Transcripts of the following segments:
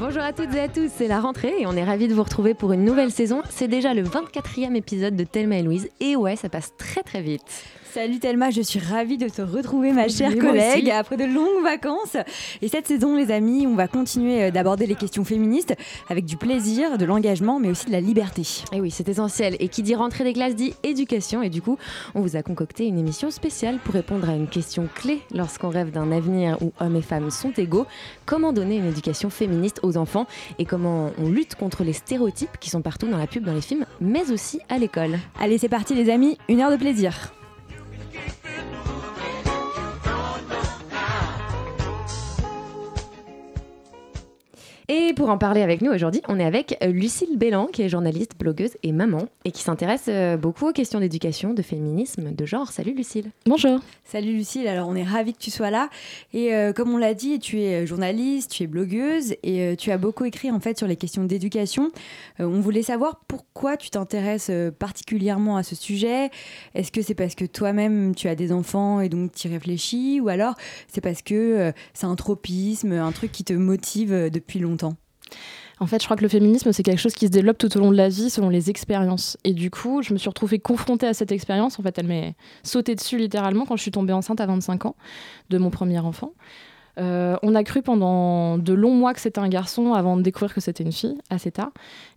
Bonjour à toutes et à tous, c'est la rentrée et on est ravis de vous retrouver pour une nouvelle saison. C'est déjà le 24e épisode de Thelma et Louise et ouais, ça passe très très vite. Salut Thelma, je suis ravie de te retrouver ma chère collègue après de longues vacances. Et cette saison les amis, on va continuer euh, d'aborder les questions féministes avec du plaisir, de l'engagement mais aussi de la liberté. Et oui, c'est essentiel. Et qui dit rentrée des classes dit éducation. Et du coup, on vous a concocté une émission spéciale pour répondre à une question clé lorsqu'on rêve d'un avenir où hommes et femmes sont égaux. Comment donner une éducation féministe aux enfants et comment on lutte contre les stéréotypes qui sont partout dans la pub, dans les films, mais aussi à l'école? Allez c'est parti les amis, une heure de plaisir. Et pour en parler avec nous aujourd'hui, on est avec euh, Lucille Bélan, qui est journaliste, blogueuse et maman, et qui s'intéresse euh, beaucoup aux questions d'éducation, de féminisme, de genre. Salut Lucille. Bonjour. Salut Lucille, alors on est ravis que tu sois là. Et euh, comme on l'a dit, tu es journaliste, tu es blogueuse et euh, tu as beaucoup écrit en fait sur les questions d'éducation. Euh, on voulait savoir pourquoi tu t'intéresses particulièrement à ce sujet. Est-ce que c'est parce que toi-même tu as des enfants et donc tu y réfléchis ou alors c'est parce que euh, c'est un tropisme, un truc qui te motive depuis longtemps? En fait, je crois que le féminisme, c'est quelque chose qui se développe tout au long de la vie, selon les expériences. Et du coup, je me suis retrouvée confrontée à cette expérience. En fait, elle m'est sautée dessus littéralement quand je suis tombée enceinte à 25 ans de mon premier enfant. Euh, on a cru pendant de longs mois que c'était un garçon avant de découvrir que c'était une fille, assez tard.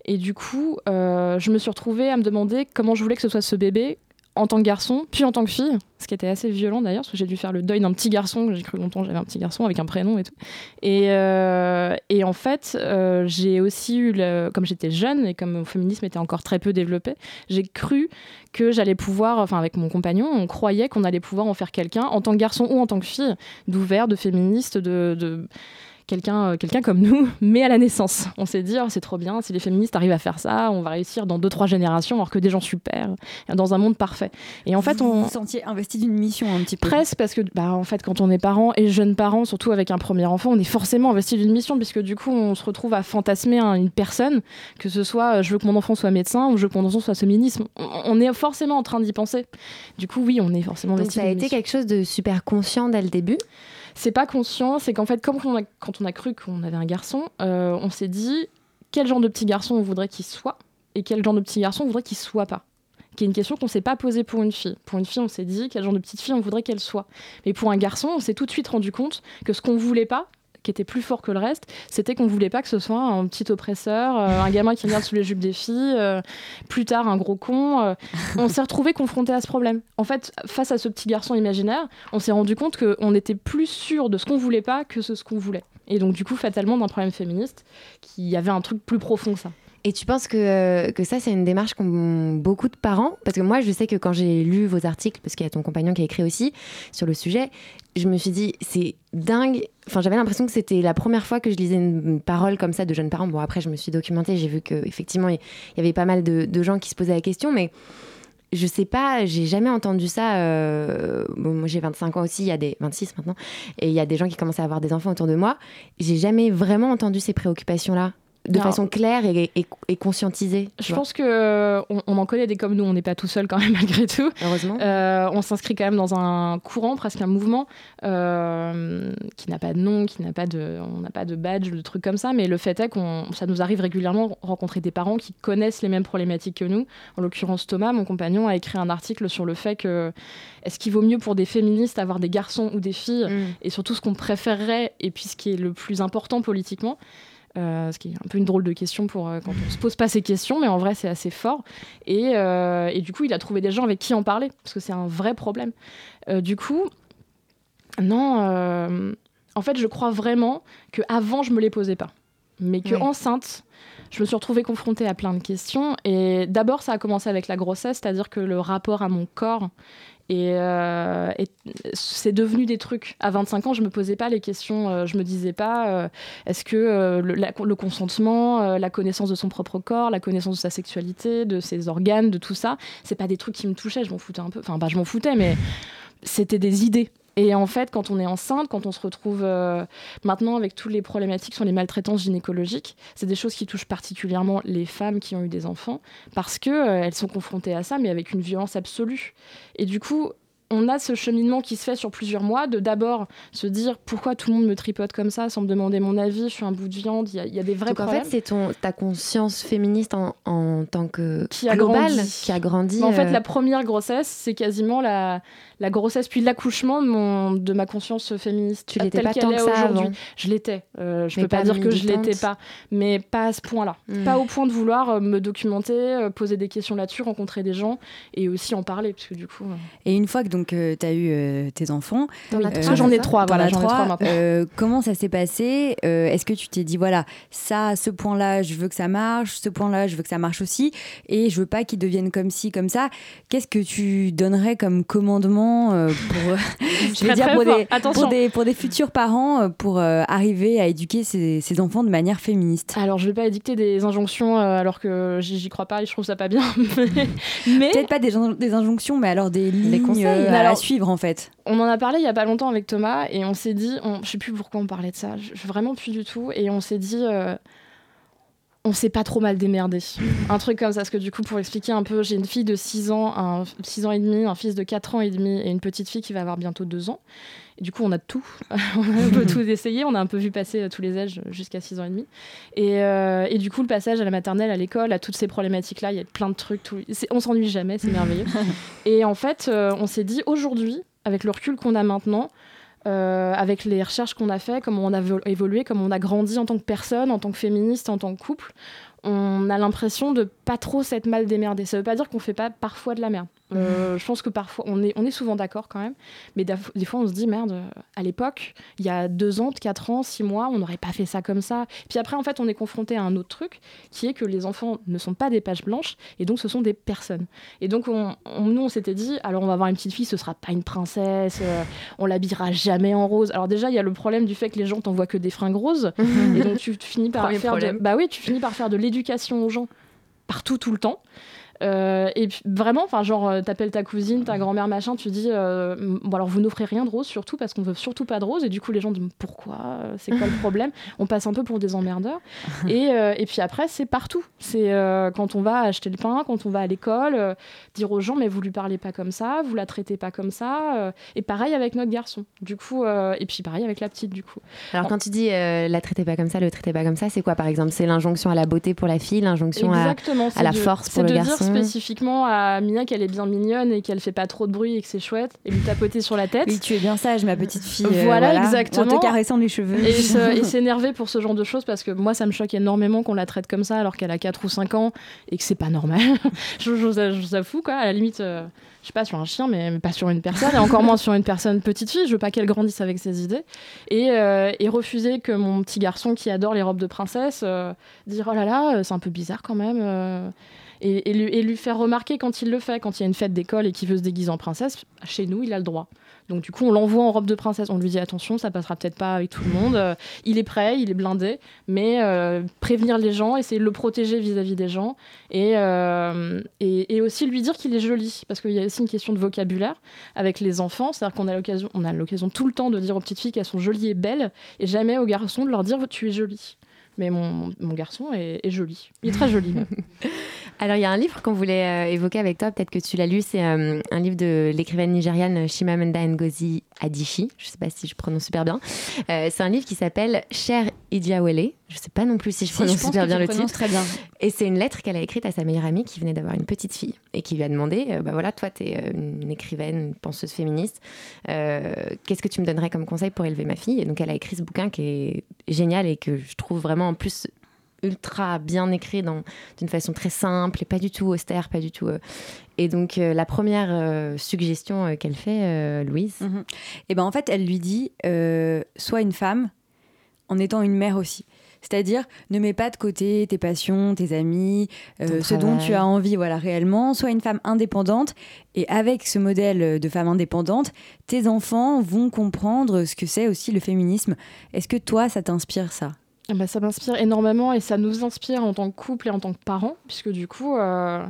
Et du coup, euh, je me suis retrouvée à me demander comment je voulais que ce soit ce bébé en tant que garçon, puis en tant que fille, ce qui était assez violent d'ailleurs, parce que j'ai dû faire le deuil d'un petit garçon, j'ai cru longtemps j'avais un petit garçon avec un prénom et tout. Et, euh, en fait, euh, j'ai aussi eu, comme j'étais jeune et comme mon féminisme était encore très peu développé, j'ai cru que j'allais pouvoir, enfin avec mon compagnon, on croyait qu'on allait pouvoir en faire quelqu'un, en tant que garçon ou en tant que fille, d'ouvert, de féministe, de quelqu'un euh, quelqu'un comme nous, mais à la naissance. On s'est dit, oh, c'est trop bien, si les féministes arrivent à faire ça, on va réussir dans deux, trois générations, alors que des gens super, dans un monde parfait. Et en fait, vous on... vous sentiez investi d'une mission un petit peu. Presque parce que, bah, en fait, quand on est parent et jeune parent, surtout avec un premier enfant, on est forcément investi d'une mission, puisque du coup, on se retrouve à fantasmer un- une personne, que ce soit euh, je veux que mon enfant soit médecin ou je veux que mon enfant soit féministe. On, on est forcément en train d'y penser. Du coup, oui, on est forcément Donc investi. ça a été mission. quelque chose de super conscient dès le début? C'est pas conscient, c'est qu'en fait, comme quand on a cru qu'on avait un garçon, euh, on s'est dit quel genre de petit garçon on voudrait qu'il soit et quel genre de petit garçon on voudrait qu'il soit pas. Qui est une question qu'on s'est pas posée pour une fille. Pour une fille, on s'est dit quel genre de petite fille on voudrait qu'elle soit. Mais pour un garçon, on s'est tout de suite rendu compte que ce qu'on voulait pas, qui était plus fort que le reste, c'était qu'on voulait pas que ce soit un petit oppresseur, euh, un gamin qui regarde sous les jupes des filles, euh, plus tard un gros con. euh. on s'est retrouvé confronté à ce problème. En fait, face à ce petit garçon imaginaire, on s'est rendu compte qu'on était plus sûr de ce qu'on voulait pas que ce, ce qu'on voulait. Et donc, du coup, fatalement, d'un problème féministe, qui avait un truc plus profond que ça. Et tu penses que, euh, que ça, c'est une démarche qu'ont beaucoup de parents? Parce que moi, je sais que quand j'ai lu vos articles, parce qu'il y a ton compagnon qui a écrit aussi sur le sujet, je me suis dit, c'est dingue. Enfin, j'avais l'impression que c'était la première fois que je lisais une, parole comme ça de jeunes parents. Bon, après, je me suis documentée, j'ai vu qu'effectivement, il y avait pas mal de, de gens qui se posaient la question, mais je sais pas, j'ai jamais entendu ça. euh, bon, moi, j'ai 25 ans aussi, il y a des 26 maintenant, et il y a des gens qui commencent à avoir des enfants autour de moi. J'ai jamais vraiment entendu ces préoccupations-là de Non. façon claire et, et, et conscientisée. Je vois. pense que euh, on, on en connaît des comme nous, on n'est pas tout seul quand même malgré tout. Heureusement. Euh, on s'inscrit quand même dans un courant, presque un mouvement, euh, qui n'a pas de nom, qui n'a pas de, on n'a pas de badge, de trucs comme ça. Mais le fait est qu'on, ça nous arrive régulièrement de rencontrer des parents qui connaissent les mêmes problématiques que nous. En l'occurrence, Thomas, mon compagnon, a écrit un article sur le fait que est-ce qu'il vaut mieux pour des féministes avoir des garçons ou des filles, Mm. et surtout ce qu'on préférerait, et puis ce qui est le plus important politiquement. Euh, ce qui est un peu une drôle de question pour euh, quand on se pose pas ces questions, mais en vrai c'est assez fort. Et, euh, et du coup, il a trouvé des gens avec qui en parler, parce que c'est un vrai problème. Du coup, non, en fait, je crois vraiment que avant je me les posais pas, mais que Ouais. enceinte, je me suis retrouvée confrontée à plein de questions. Et d'abord, ça a commencé avec la grossesse, c'est-à-dire que le rapport à mon corps et, euh, et c'est devenu des trucs. À 25 ans, je me posais pas les questions. euh, je me disais pas euh, est-ce que le, consentement, la connaissance de son propre corps, la connaissance de sa sexualité, de ses organes, de tout ça, c'est pas des trucs qui me touchaient. Je m'en foutais un peu. Enfin, pas je m'en foutais, mais c'était des idées. Et en fait, quand on est enceinte, quand on se retrouve euh, maintenant avec toutes les problématiques sur les maltraitances gynécologiques, c'est des choses qui touchent particulièrement les femmes qui ont eu des enfants parce que euh, elles sont confrontées à ça, mais avec une violence absolue. Et du coup, on a ce cheminement qui se fait sur plusieurs mois de d'abord se dire pourquoi tout le monde me tripote comme ça sans me demander mon avis, je suis un bout de viande, il y, a- il y a des vrais Donc en problèmes. fait, c'est ton ta conscience féministe en, en tant que Qui a globale grandi. qui a grandi. Mais en fait, euh, la première grossesse, c'est quasiment la, la grossesse puis l'accouchement de, mon- de ma conscience féministe. Tu l'étais pas tant que ça avant. Je l'étais. Euh, je Mais peux pas, pas dire que je l'étais pas, mais pas à ce point-là. Hmm. Pas au point de vouloir euh, me documenter, poser des questions là-dessus, rencontrer des gens et aussi en parler, parce que du coup. euh, Et une fois que donc tu as eu euh, tes enfants, que j'en ai trois, T'en voilà, as j'en ai trois, trois maintenant. euh, comment ça s'est passé Euh, Est-ce que tu t'es dit voilà ça ce point-là je veux que ça marche, ce point-là je veux que ça marche aussi et je veux pas qu'ils deviennent comme ci comme ça. Qu'est-ce que tu donnerais comme commandement euh, pour je Très, vais dire très pour fort. des, Attention. pour des pour des futurs parents euh, pour euh, arriver à éduquer ces, ces enfants de manière féministe? Alors, je vais pas édicter des injonctions euh, alors que j'y crois pas et je trouve ça pas bien. mais- Peut-être pas des, in- des injonctions mais alors des lignes conseils. Mais à alors- suivre en fait. on en a parlé il y a pas longtemps avec Thomas et on s'est dit, on, je sais plus pourquoi on parlait de ça, je- vraiment plus du tout, et on s'est dit, euh, on s'est pas trop mal démerdé. Un truc comme ça, parce que du coup, pour expliquer un peu, j'ai une fille de 6 ans, un 6 ans et demi, un fils de 4 ans et demi et une petite fille qui va avoir bientôt 2 ans. Et du coup, on a tout. on a un peu tout essayé. On a un peu vu passer euh, tous les âges jusqu'à 6 ans et demi. Et, euh, et du coup, le passage à la maternelle, à l'école, à toutes ces problématiques-là, il y a plein de trucs. Tout... On s'ennuie jamais, c'est merveilleux. et en fait, euh, on s'est dit, aujourd'hui, avec le recul qu'on a maintenant, euh, avec les recherches qu'on a fait, comment on a vo- évolué, comment on a grandi en tant que personne, en tant que féministe, en tant que couple, on a l'impression de pas trop s'être mal démerdé. Ça veut pas dire qu'on fait pas parfois de la merde. Euh, je pense que parfois, on est, on est souvent d'accord quand même, mais des fois on se dit merde, euh, à l'époque, il y a deux ans, quatre ans, six mois, on n'aurait pas fait ça comme ça. Puis après, en fait, on est confronté à un autre truc qui est que les enfants ne sont pas des pages blanches et donc ce sont des personnes. Et donc, on, on- nous, on s'était dit, alors on va avoir une petite fille, ce sera pas une princesse, euh, on l'habillera jamais en rose. Alors déjà, il y a le problème du fait que les gens t'envoient que des fringues roses, et donc tu, tu finis par Premier faire de, bah oui, tu finis par faire de l'éducation aux gens partout tout le temps. Euh, et puis vraiment, enfin genre euh, t'appelles ta cousine, ta grand-mère machin, tu dis euh, bon alors vous n'offrez rien de rose surtout parce qu'on veut surtout pas de rose et du coup les gens disent pourquoi c'est quoi le problème? On passe un peu pour des emmerdeurs et, euh, et puis après c'est partout. C'est quand on va acheter le pain, quand on va à l'école, dire aux gens mais vous lui parlez pas comme ça, vous la traitez pas comme ça et pareil avec notre garçon. Du coup et puis pareil avec la petite du coup. Alors quand tu dis la traitez pas comme ça, le traitez pas comme ça, c'est quoi par exemple? C'est l'injonction à la beauté pour la fille, l'injonction à la force pour le garçon. Dire spécifiquement à Mia qu'elle est bien mignonne et qu'elle fait pas trop de bruit et que c'est chouette et lui tapoter sur la tête. Oui, tu es bien sage, ma petite fille. euh, Voilà, exactement. En te caressant les cheveux. Et s'énerver pour ce genre de choses parce que moi ça me choque énormément qu'on la traite comme ça alors qu'elle a 4 ou 5 ans et que c'est pas normal. je, je, je, ça quoi. À la limite, euh, je sais pas sur un chien mais mais pas sur une personne et encore moins sur une personne petite fille. Je veux pas qu'elle grandisse avec ses idées et, euh, et refuser que mon petit garçon qui adore les robes de princesse dire oh là là c'est un peu bizarre quand même. Et, lui, faire remarquer quand il le fait, quand il y a une fête d'école et qu'il veut se déguiser en princesse, chez nous, il a le droit. Donc du coup, on l'envoie en robe de princesse. On lui dit attention, ça passera peut-être pas avec tout le monde. Euh, il est prêt, il est blindé, mais euh, prévenir les gens, essayer de le protéger vis-à-vis des gens, et, euh, et aussi lui dire qu'il est joli, parce qu'il y a aussi une question de vocabulaire avec les enfants. C'est-à-dire qu'on a l'occasion, on a l'occasion tout le temps de dire aux petites filles qu'elles sont jolies et belles, et jamais aux garçons de leur dire tu es jolie. Mais mon, mon garçon est, joli. Il est très joli. Alors, il y a un livre qu'on voulait euh, évoquer avec toi, peut-être que tu l'as lu, c'est euh, un livre de l'écrivaine nigériane Chimamanda Ngozi Adichie, je ne sais pas si je prononce super bien. Euh, c'est un livre qui s'appelle Cher Idiawele, je ne sais pas non plus si je prononce super bien le titre. très bien. Et c'est une lettre qu'elle a écrite à sa meilleure amie qui venait d'avoir une petite fille et qui lui a demandé euh, bah voilà, toi, tu es une écrivaine, une penseuse féministe. euh, Qu'est-ce que tu me donnerais comme conseil pour élever ma fille? Et donc, elle a écrit ce bouquin qui est génial et que je trouve vraiment en plus ultra bien écrit d'une façon très simple et pas du tout austère, pas du tout. euh. Et donc, euh, la première euh, suggestion euh, qu'elle fait, euh, Louise, Et ben en fait, elle lui dit euh, sois une femme en étant une mère aussi. C'est-à-dire, ne mets pas de côté tes passions, tes amis, euh, ce dont tu as envie, voilà, réellement. Sois une femme indépendante. Et avec ce modèle de femme indépendante, tes enfants vont comprendre ce que c'est aussi le féminisme. Est-ce que toi, ça t'inspire ça? Ah bah, ça m'inspire énormément et ça nous inspire en tant que couple et en tant que parents, puisque du coup, euh,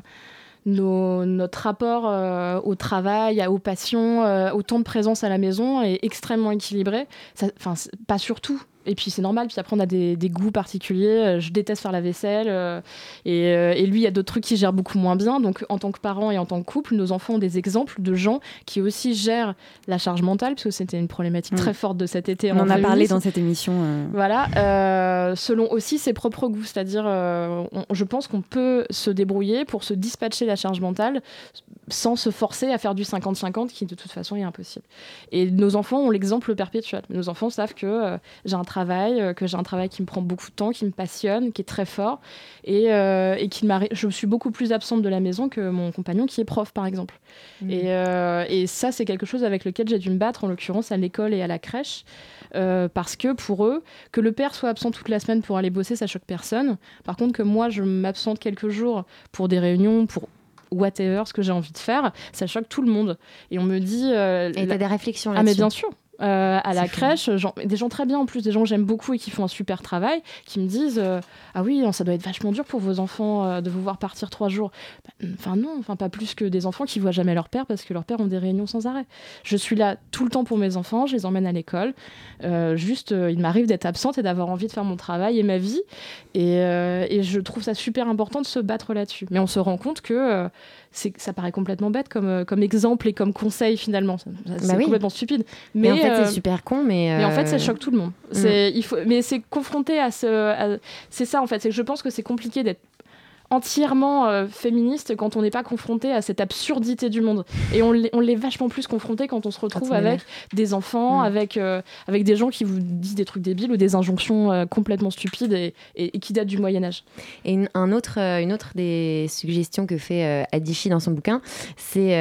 nos- notre rapport euh, au travail, à- aux passions, euh, au temps de présence à la maison est extrêmement équilibré. Enfin, pas surtout. Et puis c'est normal, puis après on a des, des goûts particuliers. Euh, Je déteste faire la vaisselle. euh, et, euh, et lui, il y a d'autres trucs qui gèrent beaucoup moins bien. Donc en tant que parents et en tant que couple, nos enfants ont des exemples de gens qui aussi gèrent la charge mentale, parce que c'était une problématique Mm. très forte de cet été. On en a parlé dans cette émission. euh. Voilà, euh, selon aussi ses propres goûts. C'est-à-dire, je pense qu'on peut se débrouiller pour se dispatcher la charge mentale sans se forcer à faire du 50-50, qui de toute façon est impossible. Et nos enfants ont l'exemple perpétuel. Nos enfants savent que j'ai un travail, euh, que j'ai un travail qui me prend beaucoup de temps, qui me passionne, qui est très fort, et, euh, et m'arrive. Je suis beaucoup plus absente de la maison que mon compagnon qui est prof, par exemple. Et, euh, et ça, c'est quelque chose avec lequel j'ai dû me battre, en l'occurrence à l'école et à la crèche, parce que pour eux, que le père soit absent toute la semaine pour aller bosser, ça choque personne. Par contre, que moi, je m'absente quelques jours pour des réunions, pour whatever, ce que j'ai envie de faire, ça choque tout le monde. Et on me dit... euh, Et la- t'as des réflexions ah mais là-dessus bien sûr. Euh, à la fou. crèche, des gens très bien en plus, des gens que j'aime beaucoup et qui font un super travail, qui me disent euh, ah oui non, ça doit être vachement dur pour vos enfants euh, de vous voir partir trois jours. Bah, Enfin non, enfin pas plus que des enfants qui voient jamais leur père parce que leurs pères ont des réunions sans arrêt. Je suis là tout le temps pour mes enfants, je les emmène à l'école. Juste, il m'arrive d'être absente et d'avoir envie de faire mon travail et ma vie, et, et je trouve ça super important de se battre là-dessus. Mais on se rend compte que ça paraît complètement bête comme, euh, comme exemple et comme conseil finalement. C'est Bah oui. complètement stupide. Mais, en fait, euh, c'est super con, mais. mais en fait, euh, ça choque tout le monde. C'est, il faut, mais c'est confronté à ce. c'est ça, en fait. C'est que je pense que c'est compliqué d'être entièrement euh, féministe quand on n'est pas confronté à cette absurdité du monde. Et on l'est, vachement plus confronté quand on se retrouve avec des enfants, Mm. avec, euh, avec des gens qui vous disent des trucs débiles ou des injonctions euh, complètement stupides et, et- et qui datent du Moyen-Âge. Et une, un autre, une autre des suggestions que fait Adichie dans son bouquin, c'est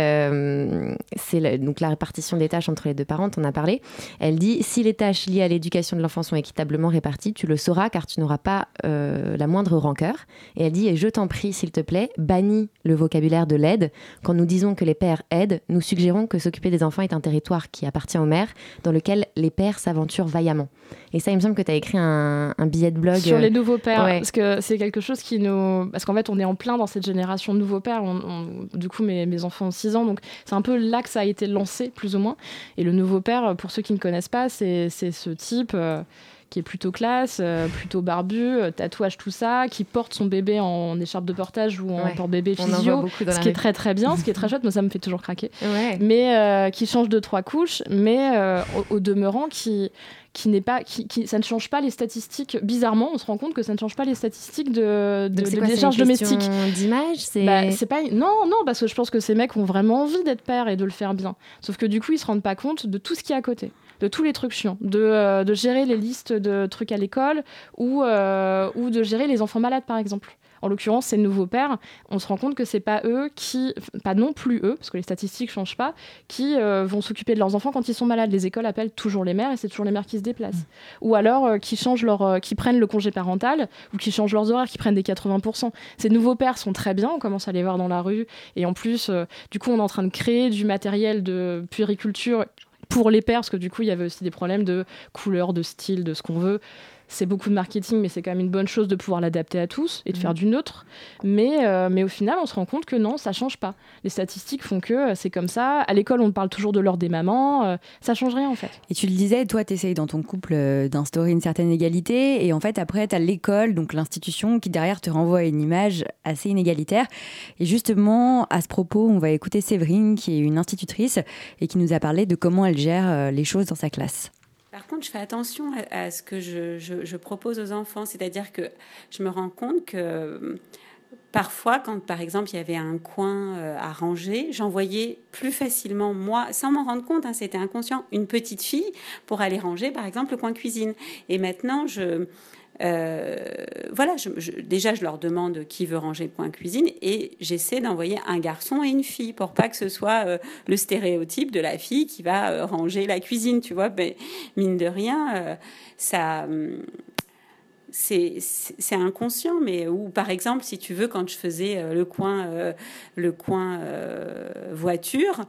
c'est la- donc la répartition des tâches entre les deux parents, on a parlé. Elle dit si les tâches liées à l'éducation de l'enfant sont équitablement réparties, tu le sauras car tu n'auras pas la moindre rancœur. Et elle dit et je t'en prie, s'il te plaît, bannis le vocabulaire de l'aide. Quand nous disons que les pères aident, nous suggérons que s'occuper des enfants est un territoire qui appartient aux mères, dans lequel les pères s'aventurent vaillamment. Et ça, il me semble que tu as écrit un, un billet de blog. sur euh, les nouveaux pères ouais. parce que c'est quelque chose qui nous parce qu'en fait on est en plein dans cette génération de nouveaux pères On- on- du coup mes, mes enfants ont 6 ans donc c'est un peu là que ça a été lancé plus ou moins et le nouveau père pour ceux qui ne connaissent pas c'est c'est ce type euh, qui est plutôt classe, euh, plutôt barbu, euh, tatouage, tout ça, qui porte son bébé en écharpe de portage ou en Ouais. porte-bébé physio, ce qui est très très bien, ce qui est très chouette, moi ça me fait toujours craquer. Ouais. mais euh, qui change de trois couches, mais au, au demeurant qui qui n'est pas qui, qui- ça ne change pas les statistiques. Bizarrement on se rend compte que ça ne change pas les statistiques de, de, de quoi, décharge une domestique. question d'image c'est bah, c'est pas non non parce que je pense que ces mecs ont vraiment envie d'être pères et de le faire bien. Sauf que du coup ils se rendent pas compte de tout ce qui est à côté de tous les trucs chiants de, euh, de gérer les listes de trucs à l'école ou euh, ou de gérer les enfants malades par exemple en l'occurrence, ces nouveaux pères, on se rend compte que c'est pas eux qui, pas non plus eux, parce que les statistiques changent pas, qui euh, vont s'occuper de leurs enfants quand ils sont malades. Les écoles appellent toujours les mères et c'est toujours les mères qui se déplacent. Ou alors euh, qui changent leur, euh, qui prennent le congé parental ou qui changent leurs horaires, qui prennent des 80%. Ces nouveaux pères sont très bien, on commence à les voir dans la rue et en plus, du coup, on est en train de créer du matériel de puériculture pour les pères, parce que du coup, il y avait aussi des problèmes de couleur, de style, de ce qu'on veut. C'est beaucoup de marketing, mais c'est quand même une bonne chose de pouvoir l'adapter à tous et de faire du neutre. Mais, euh, mais au final, on se rend compte que non, ça change pas. Les statistiques font que euh, c'est comme ça. À l'école, on parle toujours de l'heure des mamans. euh, ça change rien en fait. Et tu le disais, toi, tu essayes dans ton couple euh, d'instaurer une certaine égalité. Et en fait, après, tu as l'école, donc l'institution, qui derrière te renvoie à une image assez inégalitaire. Et justement, à ce propos, on va écouter Séverine, qui est une institutrice et qui nous a parlé de comment elle gère les choses dans sa classe. Par contre, je fais attention à, ce que je, propose aux enfants, c'est-à-dire que je me rends compte que parfois, quand par exemple il y avait un coin euh, à ranger, j'envoyais plus facilement, moi, sans m'en rendre compte, hein, c'était inconscient, une petite fille pour aller ranger par exemple le coin cuisine. Et maintenant, je. Euh, voilà, je- déjà je leur demande qui veut ranger le coin cuisine et j'essaie d'envoyer un garçon et une fille pour pas que ce soit euh, le stéréotype de la fille qui va euh, ranger la cuisine, tu vois. Mais mine de rien, ça. hum, c'est inconscient, mais ou par exemple, si tu veux, quand je faisais le coin, le coin voiture,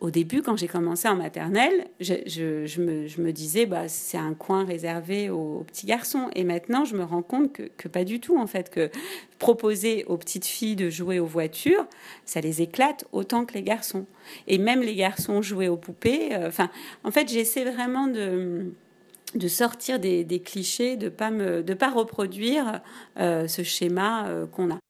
au début, quand j'ai commencé en maternelle, je, me, disais, bah, c'est un coin réservé aux, petits garçons. Et maintenant, je me rends compte que, pas du tout, en fait, que proposer aux petites filles de jouer aux voitures, ça les éclate autant que les garçons. Et même les garçons jouer aux poupées. Enfin, en fait, j'essaie vraiment de sortir des, clichés, de pas pas reproduire euh, ce schéma euh, qu'on a.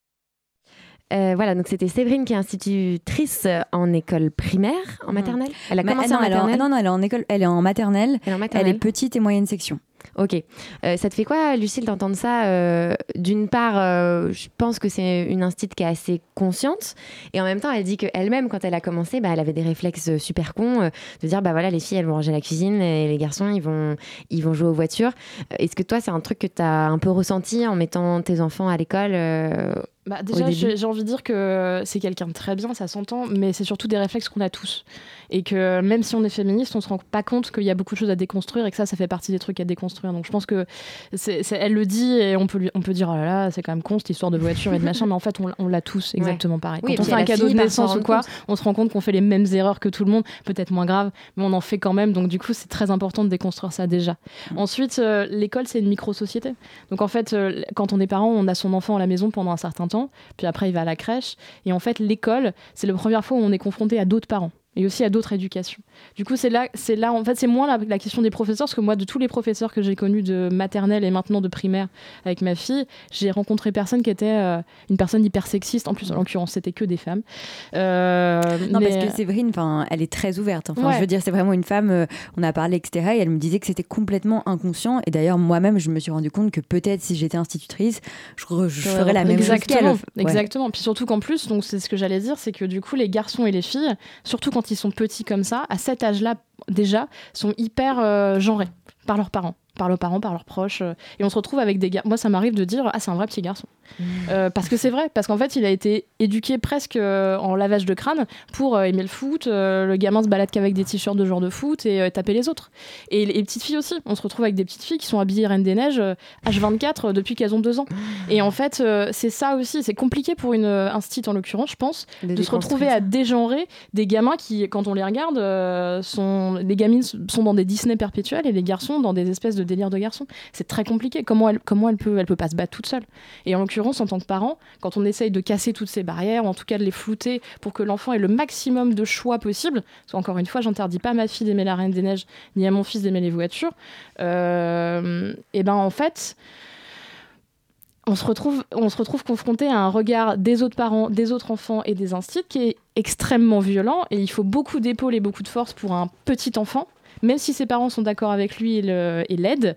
Euh, voilà, donc c'était Séverine qui est institutrice en école primaire, en mmh. maternelle. Elle a commencé en maternelle. non, non, elle est en école, elle est en maternelle. Elle est, en maternelle. Elle est petite et moyenne section. Ok. Euh, ça te fait quoi, Lucille, d'entendre ça euh, D'une part, euh, je pense que c'est une instite qui est assez consciente. Et en même temps, elle dit qu'elle-même, quand elle a commencé, bah, elle avait des réflexes super cons de dire bah voilà, les filles, elles vont ranger la cuisine et les garçons, ils vont, ils vont jouer aux voitures. Est-ce que toi, c'est un truc que tu as un peu ressenti en mettant tes enfants à l'école bah, déjà, j'ai envie de dire que c'est quelqu'un de très bien, ça s'entend, mais c'est surtout des réflexes qu'on a tous. Et que même si on est féministe, on se rend pas compte qu'il y a beaucoup de choses à déconstruire et que ça, ça fait partie des trucs à déconstruire. Donc je pense que c'est, elle le dit et on peut, lui, on peut dire oh là là, c'est quand même con cette histoire de voiture et de machin, mais en fait, on, l'a tous exactement pareil. Quand on fait un cadeau de naissance ou quoi, on se rend compte qu'on fait les mêmes erreurs que tout le monde, peut-être moins grave, mais on en fait quand même. Donc du coup, c'est très important de déconstruire ça déjà. Mm. Ensuite, euh, l'école, c'est une micro-société. Donc en fait, euh, quand on est parent, on a son enfant à la maison pendant un certain temps puis après il va à la crèche. Et en fait, l'école, c'est la première fois où on est confronté à d'autres parents et aussi à d'autres éducations. Du coup, c'est là, c'est là, en fait, c'est moins la, question des professeurs, parce que moi, de tous les professeurs que j'ai connus de maternelle et maintenant de primaire avec ma fille, j'ai rencontré personne qui était euh, une personne hyper sexiste. En plus, en l'occurrence, c'était que des femmes. Euh, non, parce que Séverine, enfin, elle est très ouverte. Enfin, je veux dire, c'est vraiment une femme. Euh, on a parlé, etc. Et elle me disait que c'était complètement inconscient. Et d'ailleurs, moi-même, je me suis rendu compte que peut-être si j'étais institutrice, je, ferais la même chose qu'elle. Exactement. Puis surtout qu'en plus, donc c'est ce que j'allais dire, c'est que du coup, les garçons et les filles, surtout quand ils sont petits comme ça, à cet âge-là déjà, sont hyper euh, genrés par leurs parents par leurs parents, par leurs proches. Euh, et on se retrouve avec des gars. Moi, ça m'arrive de dire Ah, c'est un vrai petit garçon. Mmh. Euh, parce que c'est vrai, parce qu'en fait, il a été éduqué presque en lavage de crâne pour aimer le foot. le gamin se balade qu'avec des t-shirts de genre de foot et taper les autres. Et les, petites filles aussi. On se retrouve avec des petites filles qui sont habillées Reine des Neiges H24 depuis qu'elles ont deux ans. Et en fait, c'est ça aussi. C'est compliqué pour une instite, en l'occurrence, je pense, de, se retrouver à dégenrer des gamins qui, quand on les regarde, sont les gamines sont dans des Disney perpétuels et les garçons dans des espèces de délire de garçons. C'est très compliqué. Comment elle, comment elle peut, elle peut pas se battre toute seule? Et en l'occurrence, en tant que parent, quand on essaye de casser toutes ces barrières, ou en tout cas de les flouter pour que l'enfant ait le maximum de choix possible, parce encore une fois, j'interdis pas à ma fille d'aimer la Reine des Neiges, ni à mon fils d'aimer les voitures, euh, et ben en fait on se, retrouve, on se retrouve confronté à un regard des autres parents, des autres enfants et des instituts qui est extrêmement violent et il faut beaucoup d'épaules et beaucoup de force pour un petit enfant même si ses parents sont d'accord avec lui et l'aident,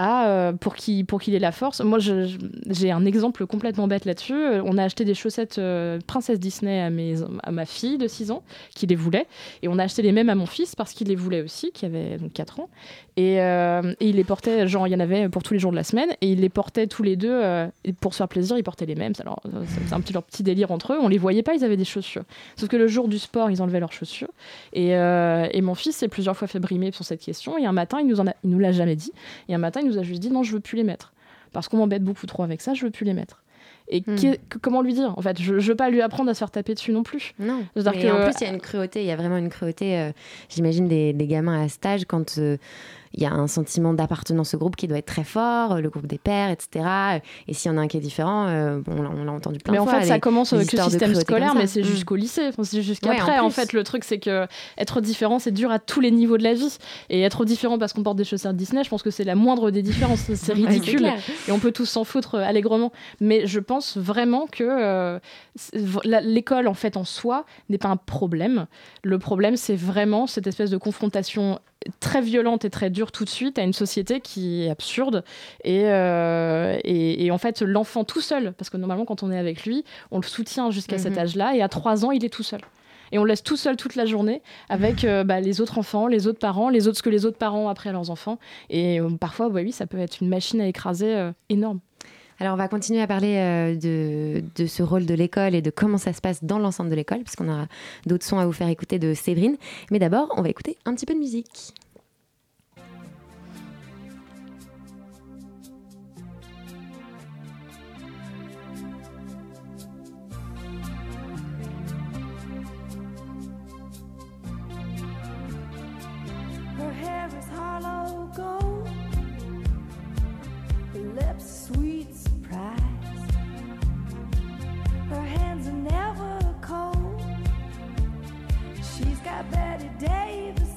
euh, pour qu'il ait la force. Moi, j'ai un exemple complètement bête là-dessus. On a acheté des chaussettes euh, Princesse Disney à, mes, à ma fille de 6 ans, qui les voulait, et on a acheté les mêmes à mon fils parce qu'il les voulait aussi, qui avait donc 4 ans. Et, euh, et, il les portait, genre, il y en avait pour tous les jours de la semaine, et il les portait tous les deux, et pour se faire plaisir, ils portaient les mêmes. Alors, c'est un petit, leur petit délire entre eux. On les voyait pas, ils avaient des chaussures. Sauf que le jour du sport, ils enlevaient leurs chaussures. Et, et mon fils s'est plusieurs fois fait brimer sur cette question, et un matin, il nous, il nous l'a jamais dit, et un matin, il nous a juste dit non, je veux plus les mettre. Parce qu'on m'embête beaucoup trop avec ça, je veux plus les mettre. Et hmm. comment lui dire En fait, je, ne veux pas lui apprendre à se faire taper dessus non plus. Non. Mais en plus, il y a une cruauté. Il y a vraiment une cruauté. Euh, j'imagine des, gamins à stage quand euh, il y a un sentiment d'appartenance au groupe qui doit être très fort, euh, le groupe des pères, etc. Et s'il y en a un qui est différent, euh, bon, on l'a entendu plein de fois. Mais en fait, ça commence avec le système scolaire, mais c'est mm. jusqu'au lycée, c'est jusqu'après. en, fait, le truc, c'est que être différent, c'est dur à tous les niveaux de la vie. Et être différent parce qu'on porte des chaussettes Disney, je pense que c'est la moindre des différences. C'est ridicule. et on peut tous s'en foutre allègrement. Mais je pense vraiment que l'école, en fait, en soi, n'est pas un problème. Le problème, c'est vraiment cette espèce de confrontation très violente et très dure tout de suite à une société qui est absurde. Et, euh, et, en fait, l'enfant tout seul, parce que normalement, quand on est avec lui, on le soutient jusqu'à cet mhm. âge-là, et à trois ans, il est tout seul. Et on le laisse tout seul toute la journée avec euh, bah, les autres enfants, les autres parents, les autres, ce que les autres parents ont appris à leurs enfants. Et euh, parfois, bah oui, ça peut être une machine à écraser énorme. Alors, on va continuer à parler euh, de, ce rôle de l'école et de comment ça se passe dans l'ensemble de l'école, puisqu'on aura d'autres sons à vous faire écouter de Séverine. Mais d'abord, on va écouter un petit peu de musique.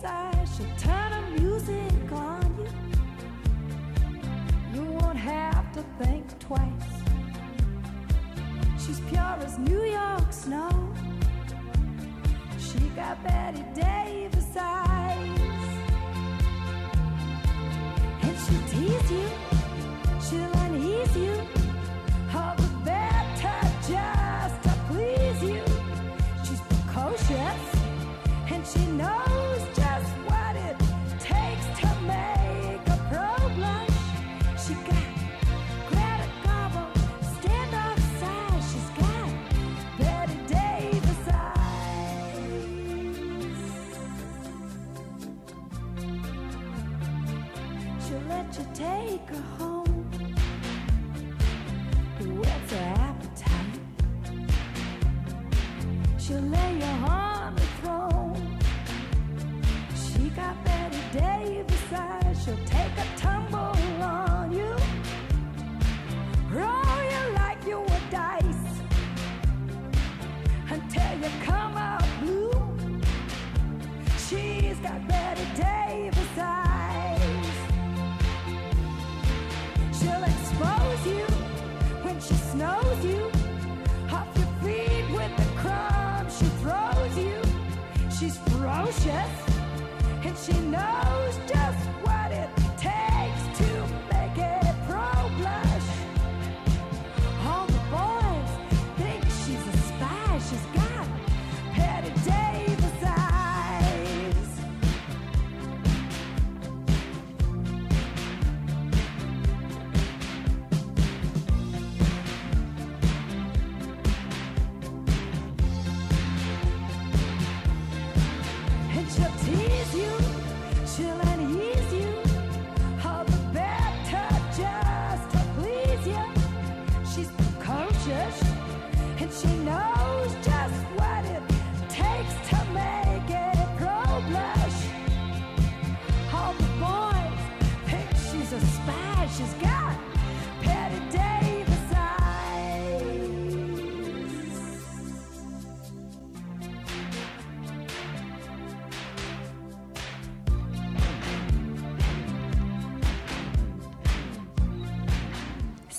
She'll turn the music on you. You won't have to think twice. She's pure as New York snow. She got Betty Davis eyes. And she'll tease you. She'll unease you. Her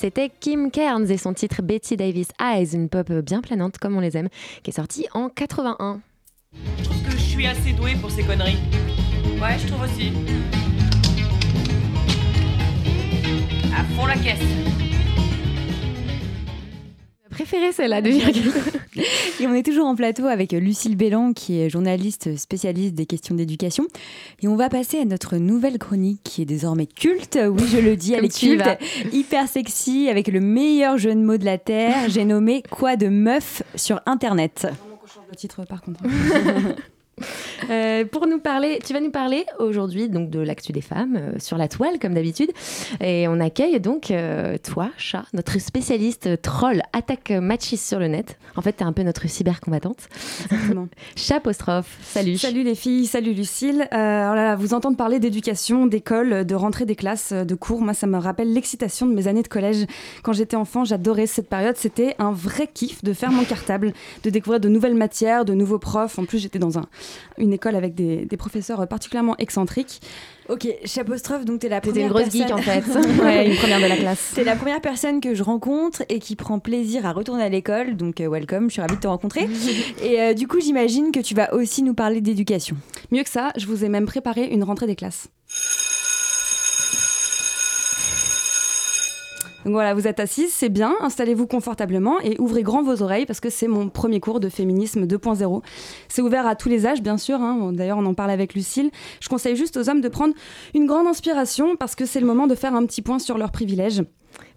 C'était Kim Cairns et son titre Betty Davis Eyes, une pop bien planante comme on les aime, qui est sortie en 81. Je trouve que je suis assez douée pour ces conneries. Ouais, je trouve aussi. À fond la caisse. Préférée celle-là de virgule. Et on est toujours en plateau avec Lucille Bélan, qui est journaliste spécialiste des questions d'éducation. Et on va passer à notre nouvelle chronique, qui est désormais culte. Oui, je le dis, elle est culte, vas. hyper sexy, avec le meilleur jeu de mots de la Terre. J'ai nommé Quoi de meuf sur Internet. Le titre, par contre. Euh, pour nous parler, tu vas nous parler aujourd'hui donc de l'actu des femmes euh, sur la toile comme d'habitude, et on accueille donc euh, toi, chat, notre spécialiste troll attaque machiste sur le net. En fait, t'es un peu notre cybercombattante. Exactement. Chat apostrophe. Salut. Salut les filles, salut Lucille. Euh, oh là vous entendre parler d'éducation, d'école, de rentrée des classes, de cours, moi ça me rappelle l'excitation de mes années de collège. Quand j'étais enfant, j'adorais cette période. C'était un vrai kiff de faire mon cartable, de découvrir de nouvelles matières, de nouveaux profs. En plus, j'étais dans un, une école avec des, des professeurs particulièrement excentriques. Ok, Chapostrophe, donc t'es la première une grosse geek personne- en fait. Ouais, une première de la classe. T'es la première personne que je rencontre et qui prend plaisir à retourner à l'école, donc euh, welcome, je suis ravie de te rencontrer. et euh, du coup, j'imagine que tu vas aussi nous parler d'éducation. Mieux que ça, je vous ai même préparé une rentrée des classes. Donc voilà, vous êtes assises, c'est bien, installez-vous confortablement et ouvrez grand vos oreilles parce que c'est mon premier cours de féminisme 2.0. C'est ouvert à tous les âges, bien sûr, hein. d'ailleurs on en parle avec Lucille. Je conseille juste aux hommes de prendre une grande inspiration parce que c'est le moment de faire un petit point sur leurs privilèges.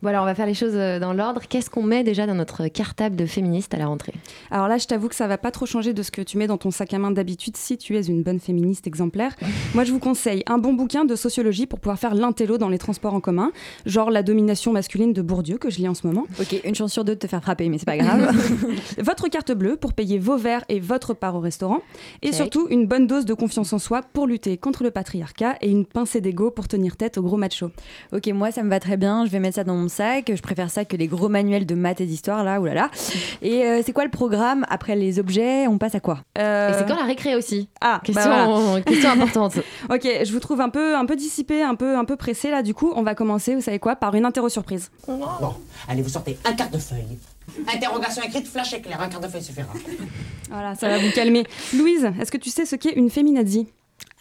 Voilà, on va faire les choses euh, dans l'ordre. Qu'est-ce qu'on met déjà dans notre cartable de féministe à la rentrée? Alors là, je t'avoue que ça va pas trop changer de ce que tu mets dans ton sac à main d'habitude si tu es une bonne féministe exemplaire. Moi, je vous conseille un bon bouquin de sociologie pour pouvoir faire l'intello dans les transports en commun, genre La domination masculine de Bourdieu que je lis en ce moment. Ok, une chance sur deux de te faire frapper, mais c'est pas grave. Votre carte bleue pour payer vos verres et votre part au restaurant. Et surtout, une bonne dose de confiance en soi pour lutter contre le patriarcat et une pincée d'ego pour tenir tête au gros macho. ok, moi ça me va très bien, je vais mettre ça dans mon sac. Je préfère ça que les gros manuels de maths et d'histoire, là, oulala. Et euh, c'est quoi le programme Après les objets, on passe à quoi? Euh, Et c'est quand la récré aussi? Ah, Question, bah voilà. question importante. Ok, je vous trouve un peu, un peu dissipé, un peu, un peu pressé là. Du coup, on va commencer, vous savez quoi, par une interro surprise. Bon, allez, vous sortez un quart de feuille. Interrogation écrite, flash éclair, un quart de feuille suffira. Voilà, ça va vous calmer. Louise, est-ce que tu sais ce qu'est une féminazie?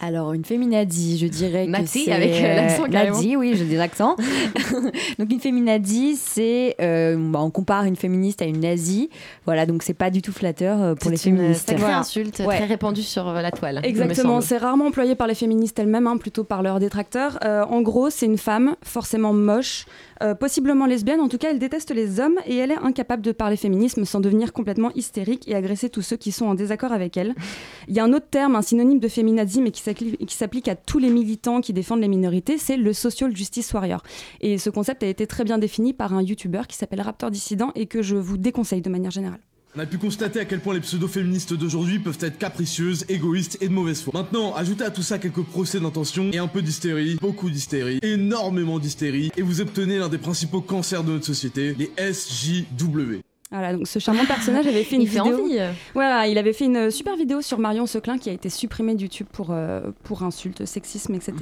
Alors, une féminazie, je dirais que Nazi, c'est... avec, euh, l'accent, carrément. Nazi, oui, j'ai des accents. donc, une féminazie, c'est... euh, bah, on compare une féministe à une nazie. Voilà, donc c'est pas du tout flatteur euh, pour les C'est une féministes. sacrée Voilà. insulte Ouais. très répandue sur euh, la toile. il me Exactement, c'est rarement employé par les féministes elles-mêmes, hein, plutôt par leurs détracteurs. Euh, en gros, c'est une femme, forcément moche, euh, possiblement lesbienne, en tout cas elle déteste les hommes et elle est incapable de parler féminisme sans devenir complètement hystérique et agresser tous ceux qui sont en désaccord avec elle. Il y a un autre terme, un synonyme de féminazie, mais qui s'appli- qui s'applique à tous les militants qui défendent les minorités, c'est le social justice warrior. Et ce concept a été très bien défini par un YouTuber qui s'appelle Raptor Dissident et que je vous déconseille de manière générale. On a pu constater à quel point les pseudo-féministes d'aujourd'hui peuvent être capricieuses, égoïstes et de mauvaise foi. Maintenant, ajoutez à tout ça quelques procès d'intention et un peu d'hystérie, beaucoup d'hystérie, énormément d'hystérie, et vous obtenez l'un des principaux cancers de notre société, les SJW. Voilà, donc ce charmant personnage avait fait une Il fait vidéo. envie. Voilà, il avait fait une super vidéo sur Marion Seclin qui a été supprimée de YouTube pour, euh, pour insultes, sexisme, etc.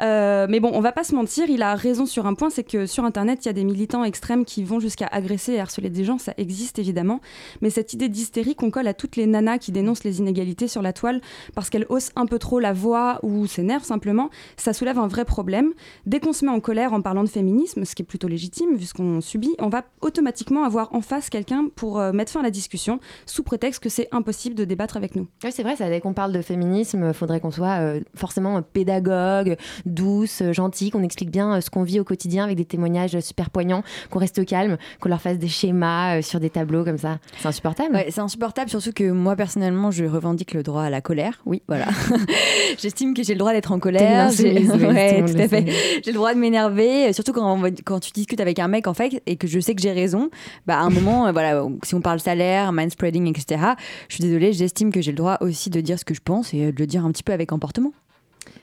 Euh, mais bon, on va pas se mentir, il a raison sur un point, c'est que sur Internet, il y a des militants extrêmes qui vont jusqu'à agresser et harceler des gens, ça existe évidemment. Mais cette idée d'hystérie qu'on colle à toutes les nanas qui dénoncent les inégalités sur la toile parce qu'elles haussent un peu trop la voix ou s'énervent simplement, ça soulève un vrai problème. Dès qu'on se met en colère en parlant de féminisme, ce qui est plutôt légitime vu ce qu'on subit, on va automatiquement avoir en face quelqu'un pour euh, mettre fin à la discussion sous prétexte que c'est impossible de débattre avec nous. Oui, c'est vrai, ça, dès qu'on parle de féminisme, il faudrait qu'on soit euh, forcément pédagogue, douce, euh, gentille, qu'on explique bien euh, ce qu'on vit au quotidien avec des témoignages super poignants, qu'on reste calme, qu'on leur fasse des schémas euh, sur des tableaux comme ça. C'est insupportable. Ouais, c'est insupportable, surtout que moi personnellement, je revendique le droit à la colère. Oui, voilà. J'estime que j'ai le droit d'être en colère. J'ai ouais, tout à fait. J'ai le droit de m'énerver, euh, surtout quand, on quand tu discutes avec un mec en fait et que je sais que j'ai raison. Bah, à un moment, euh, voilà, si on parle salaire, manspreading, etc. Je suis désolée, j'estime que j'ai le droit aussi de dire ce que je pense et de le dire un petit peu avec emportement.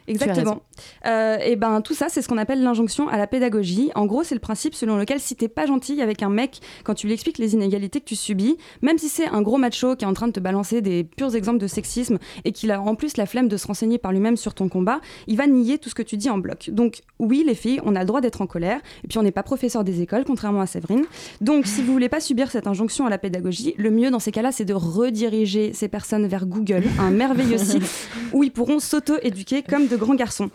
Exactement. Euh, et ben tout ça, c'est ce qu'on appelle l'injonction à la pédagogie. En gros, c'est le principe selon lequel si t'es pas gentil avec un mec quand tu lui expliques les inégalités que tu subis, même si c'est un gros macho qui est en train de te balancer des purs exemples de sexisme et qu'il a en plus la flemme de se renseigner par lui-même sur ton combat, il va nier tout ce que tu dis en bloc. Donc oui, les filles, on a le droit d'être en colère. Et puis on n'est pas professeur des écoles, contrairement à Séverine. Donc si vous voulez pas subir cette injonction à la pédagogie, le mieux dans ces cas-là, c'est de rediriger ces personnes vers Google, un merveilleux site où ils pourront s'auto-éduquer comme de grands garçons.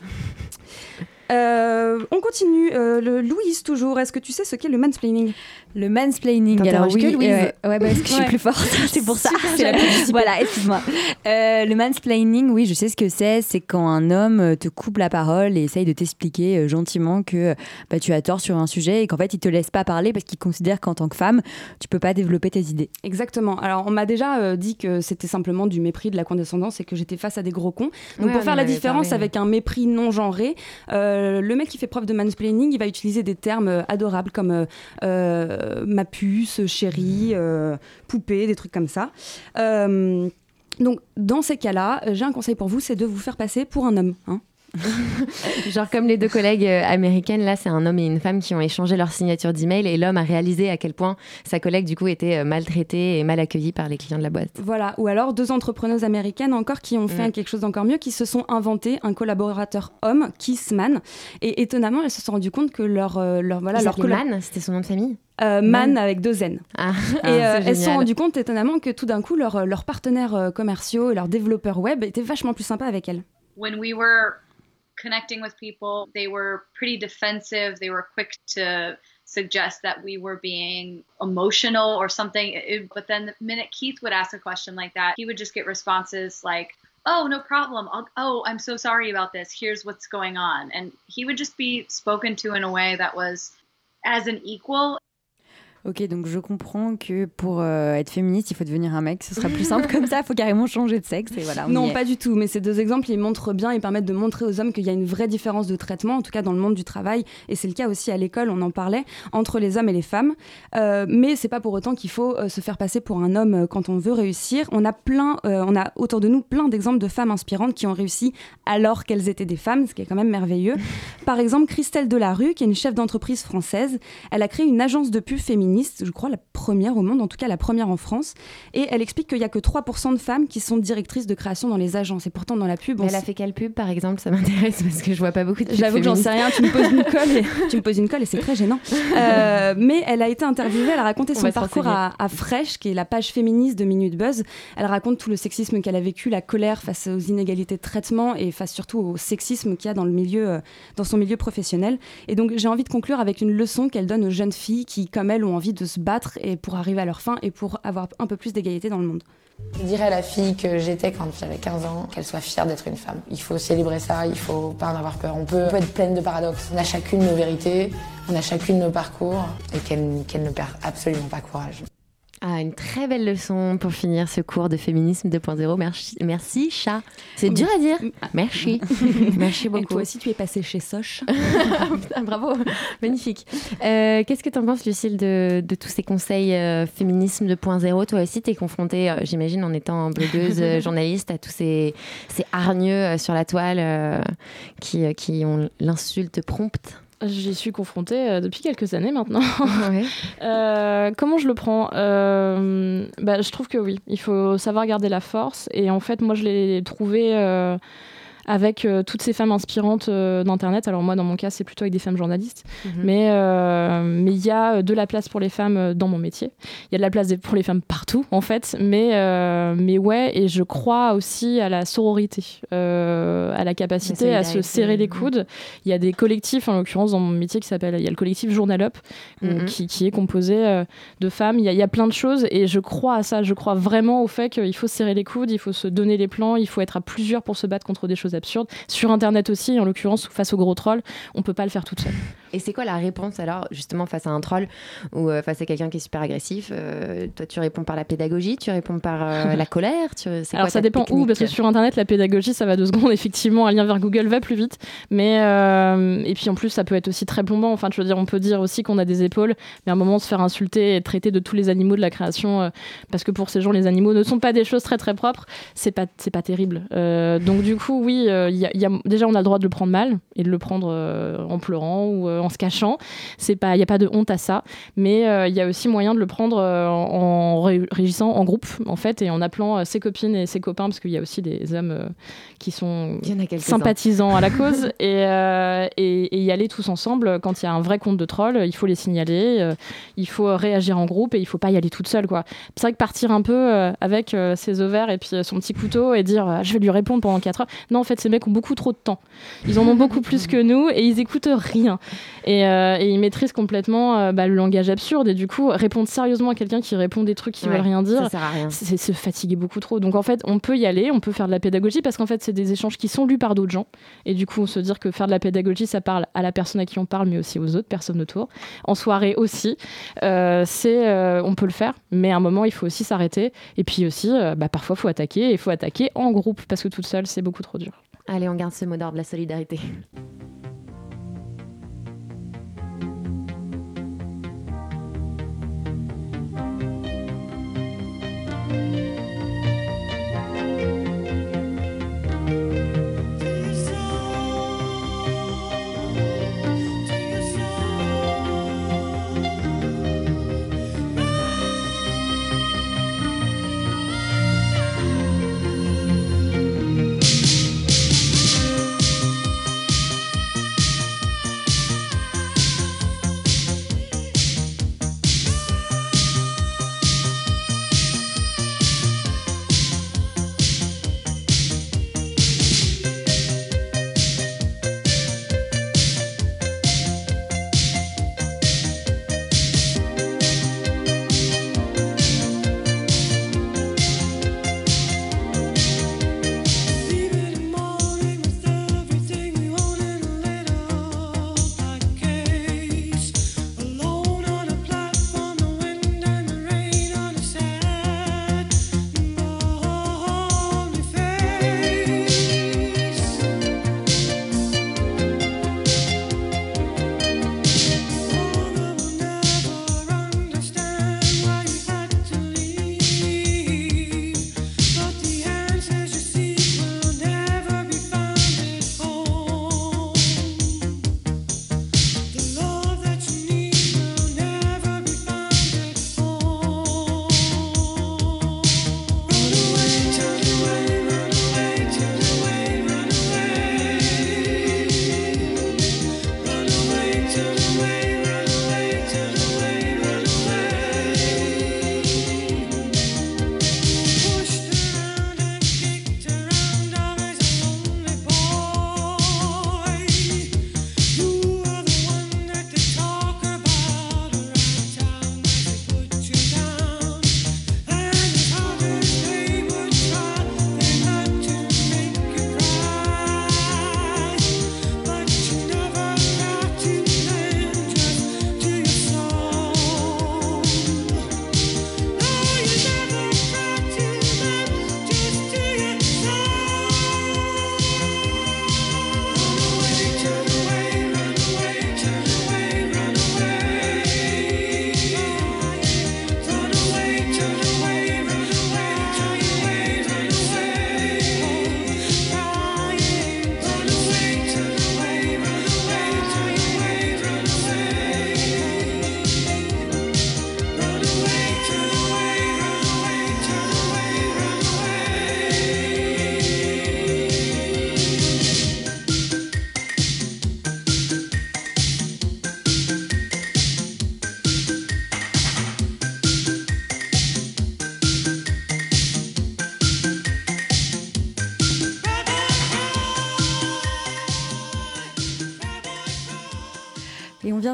Euh, on continue. Euh, le Louise, toujours. Est-ce que tu sais ce qu'est le mansplaining? Le mansplaining, alors oui, que Louise. ouais, ouais, parce que je suis plus forte, c'est pour ça. La plus voilà, excuse-moi. Euh, le mansplaining, oui, je sais ce que c'est. C'est quand un homme euh, te coupe la parole et essaye de t'expliquer euh, gentiment que euh, bah, tu as tort sur un sujet et qu'en fait, il te laisse pas parler parce qu'il considère qu'en tant que femme, tu peux pas développer tes idées. Exactement. Alors, on m'a déjà euh, dit que c'était simplement du mépris, de la condescendance et que j'étais face à des gros cons. Donc, Ouais, pour faire la différence parlé. avec un mépris non genré, euh, le mec qui fait preuve de mansplaining, il va utiliser des termes euh, adorables comme euh, euh, ma puce, chérie, euh, poupée, des trucs comme ça. Euh, donc, dans ces cas-là, euh, j'ai un conseil pour vous, c'est de vous faire passer pour un homme. hein. Genre comme les deux collègues euh, américaines, là c'est un homme et une femme qui ont échangé leur signature d'email et l'homme a réalisé à quel point sa collègue du coup était euh, maltraitée et mal accueillie par les clients de la boîte. Voilà, ou alors deux entrepreneuses américaines encore qui ont fait Mm. quelque chose d'encore mieux, qui se sont inventé un collaborateur homme, Kissman, et étonnamment elles se sont rendues compte que leur, euh, leur voilà Il leur s'appelait colla- Man, c'était son nom de famille euh, Man. Man avec deux N. Ah, Et euh, c'est elles se sont rendues compte étonnamment que tout d'un coup leurs leurs partenaires euh, commerciaux et leurs développeurs web étaient vachement plus sympas avec elles. when we were connecting with people, they were pretty defensive. They were quick to suggest that we were being emotional or something. It- but then the minute Keith would ask a question like that, he would just get responses like, Oh, no problem. I'll, oh, I'm so sorry about this. Here's what's going on. And he would just be spoken to in a way that was as an equal Ok, donc je comprends que pour euh, être féministe, il faut devenir un mec. Ce sera plus simple comme ça. Il faut carrément changer de sexe et voilà. Non, pas du tout. Mais ces deux exemples, ils montrent bien, ils permettent de montrer aux hommes qu'il y a une vraie différence de traitement, en tout cas dans le monde du travail. Et c'est le cas aussi à l'école, on en parlait, entre les hommes et les femmes. Euh, mais c'est pas pour autant qu'il faut euh, se faire passer pour un homme euh, quand on veut réussir. On a plein, on a autour de nous plein d'exemples de femmes inspirantes qui ont réussi alors qu'elles étaient des femmes, ce qui est quand même merveilleux. Par exemple, Christelle Delarue, qui est une chef d'entreprise française, elle a créé une agence de pub féministe, je crois la première au monde, en tout cas la première en France. Et elle explique qu'il y a que 3% de femmes qui sont directrices de création dans les agences. Et pourtant, dans la pub, on elle a fait quelle pub, par exemple? Ça m'intéresse parce que je vois pas beaucoup de J'avoue que j'en sais rien, tu me poses une colle et, tu me poses une colle et c'est très gênant. Euh, mais elle a été interviewée, elle a raconté On son parcours à, à Fresh, qui est la page féministe de Minute Buzz. Elle raconte tout le sexisme qu'elle a vécu, la colère face aux inégalités de traitement et face surtout au sexisme qu'il y a dans, le milieu, euh, dans son milieu professionnel. Et donc j'ai envie de conclure avec une leçon qu'elle donne aux jeunes filles qui, comme elle, ont envie de se battre et pour arriver à leur fin et pour avoir un peu plus d'égalité dans le monde. Je dirais à la fille que j'étais quand j'avais 15 ans qu'elle soit fière d'être une femme. Il faut célébrer ça, il faut pas en avoir peur. On peut, être pleine de paradoxes. On a chacune nos vérités, on a chacune nos parcours et qu'elle ne perd absolument pas courage. Ah, une très belle leçon pour finir ce cours de féminisme 2.0. Merci, merci chat. C'est dur à dire. Merci. Merci Et beaucoup. toi aussi, tu es passée chez Soch. Putain, bravo, magnifique. Euh, Qu'est-ce que tu en penses, Lucille, de, de tous ces conseils euh, féminisme 2.0 Toi aussi, tu es confrontée, euh, j'imagine, en étant blogueuse, journaliste, à tous ces, ces hargneux sur la toile qui, qui ont l'insulte prompte. J'y suis confrontée euh, depuis quelques années maintenant. Ouais. Euh, comment je le prends? Euh, bah, Je trouve que oui, il faut savoir garder la force. Et en fait, moi, je l'ai trouvé avec euh, toutes ces femmes inspirantes euh, d'Internet. Alors moi, dans mon cas, c'est plutôt avec des femmes journalistes. Mhm. Mais euh, mais il y a de la place pour les femmes dans mon métier. Il y a de la place pour les femmes partout, en fait. Mais, mais ouais, et je crois aussi à la sororité, à la capacité à se serrer les coudes. Il y a des collectifs, en l'occurrence, dans mon métier, qui s'appelle, il y a le collectif Journal Up, Mhm. qui, qui est composé de femmes. Il y, a, il y a plein de choses et je crois à ça. Je crois vraiment au fait qu'il faut serrer les coudes, il faut se donner les plans, il faut être à plusieurs pour se battre contre des choses absurdes. Sur Internet aussi, en l'occurrence, face aux gros trolls, on peut pas le faire toute seule. Et c'est quoi la réponse alors, justement, face à un troll ou euh, face à quelqu'un qui est super agressif euh, Toi, tu réponds par la pédagogie, tu réponds par euh, la colère tu... Alors quoi ça dépend où, parce que sur Internet, la pédagogie, ça va deux secondes. Effectivement, un lien vers Google va plus vite. Mais et puis en plus, ça peut être aussi très plombant. Enfin, je veux dire, on peut dire aussi qu'on a des épaules, mais à un moment se faire insulter et traiter de tous les animaux de la création, parce que pour ces gens, les animaux ne sont pas des choses très très propres. C'est pas c'est pas terrible. Donc du coup, oui, euh, il y a, il y a- déjà on a le droit de le prendre mal et de le prendre euh, en pleurant ou euh, en se cachant. Il y a pas de honte à ça. Mais il y a aussi moyen de le prendre en, en ré- régissant en groupe, en fait, et en appelant ses copines et ses copains, parce qu'il y a aussi des hommes qui sont sympathisants à la cause, et, et, et y aller tous ensemble. Quand il y a un vrai compte de troll, il faut les signaler, il faut réagir en groupe, et il faut pas y aller toute seule. C'est vrai que partir un peu avec ses ovaires et puis son petit couteau et dire je vais lui répondre pendant 4 heures. Non, en fait, ces mecs ont beaucoup trop de temps. Ils en ont beaucoup plus que nous et ils écoutent rien. Et, euh, et ils maîtrisent complètement euh, bah, le langage absurde. Et du coup, répondre sérieusement à quelqu'un qui répond des trucs qui Ouais, veulent rien dire, c'est se fatiguer beaucoup trop. Donc en fait, on peut y aller, on peut faire de la pédagogie parce qu'en fait, c'est des échanges qui sont lus par d'autres gens. Et du coup, on se dire que faire de la pédagogie, ça parle à la personne à qui on parle, mais aussi aux autres personnes autour. En soirée aussi, Euh, c'est, on peut le faire, mais à un moment, il faut aussi s'arrêter. Et puis aussi, bah, parfois, il faut attaquer. Et il faut attaquer en groupe parce que toute seule, c'est beaucoup trop dur. Allez, on garde ce mot d'ordre, la solidarité.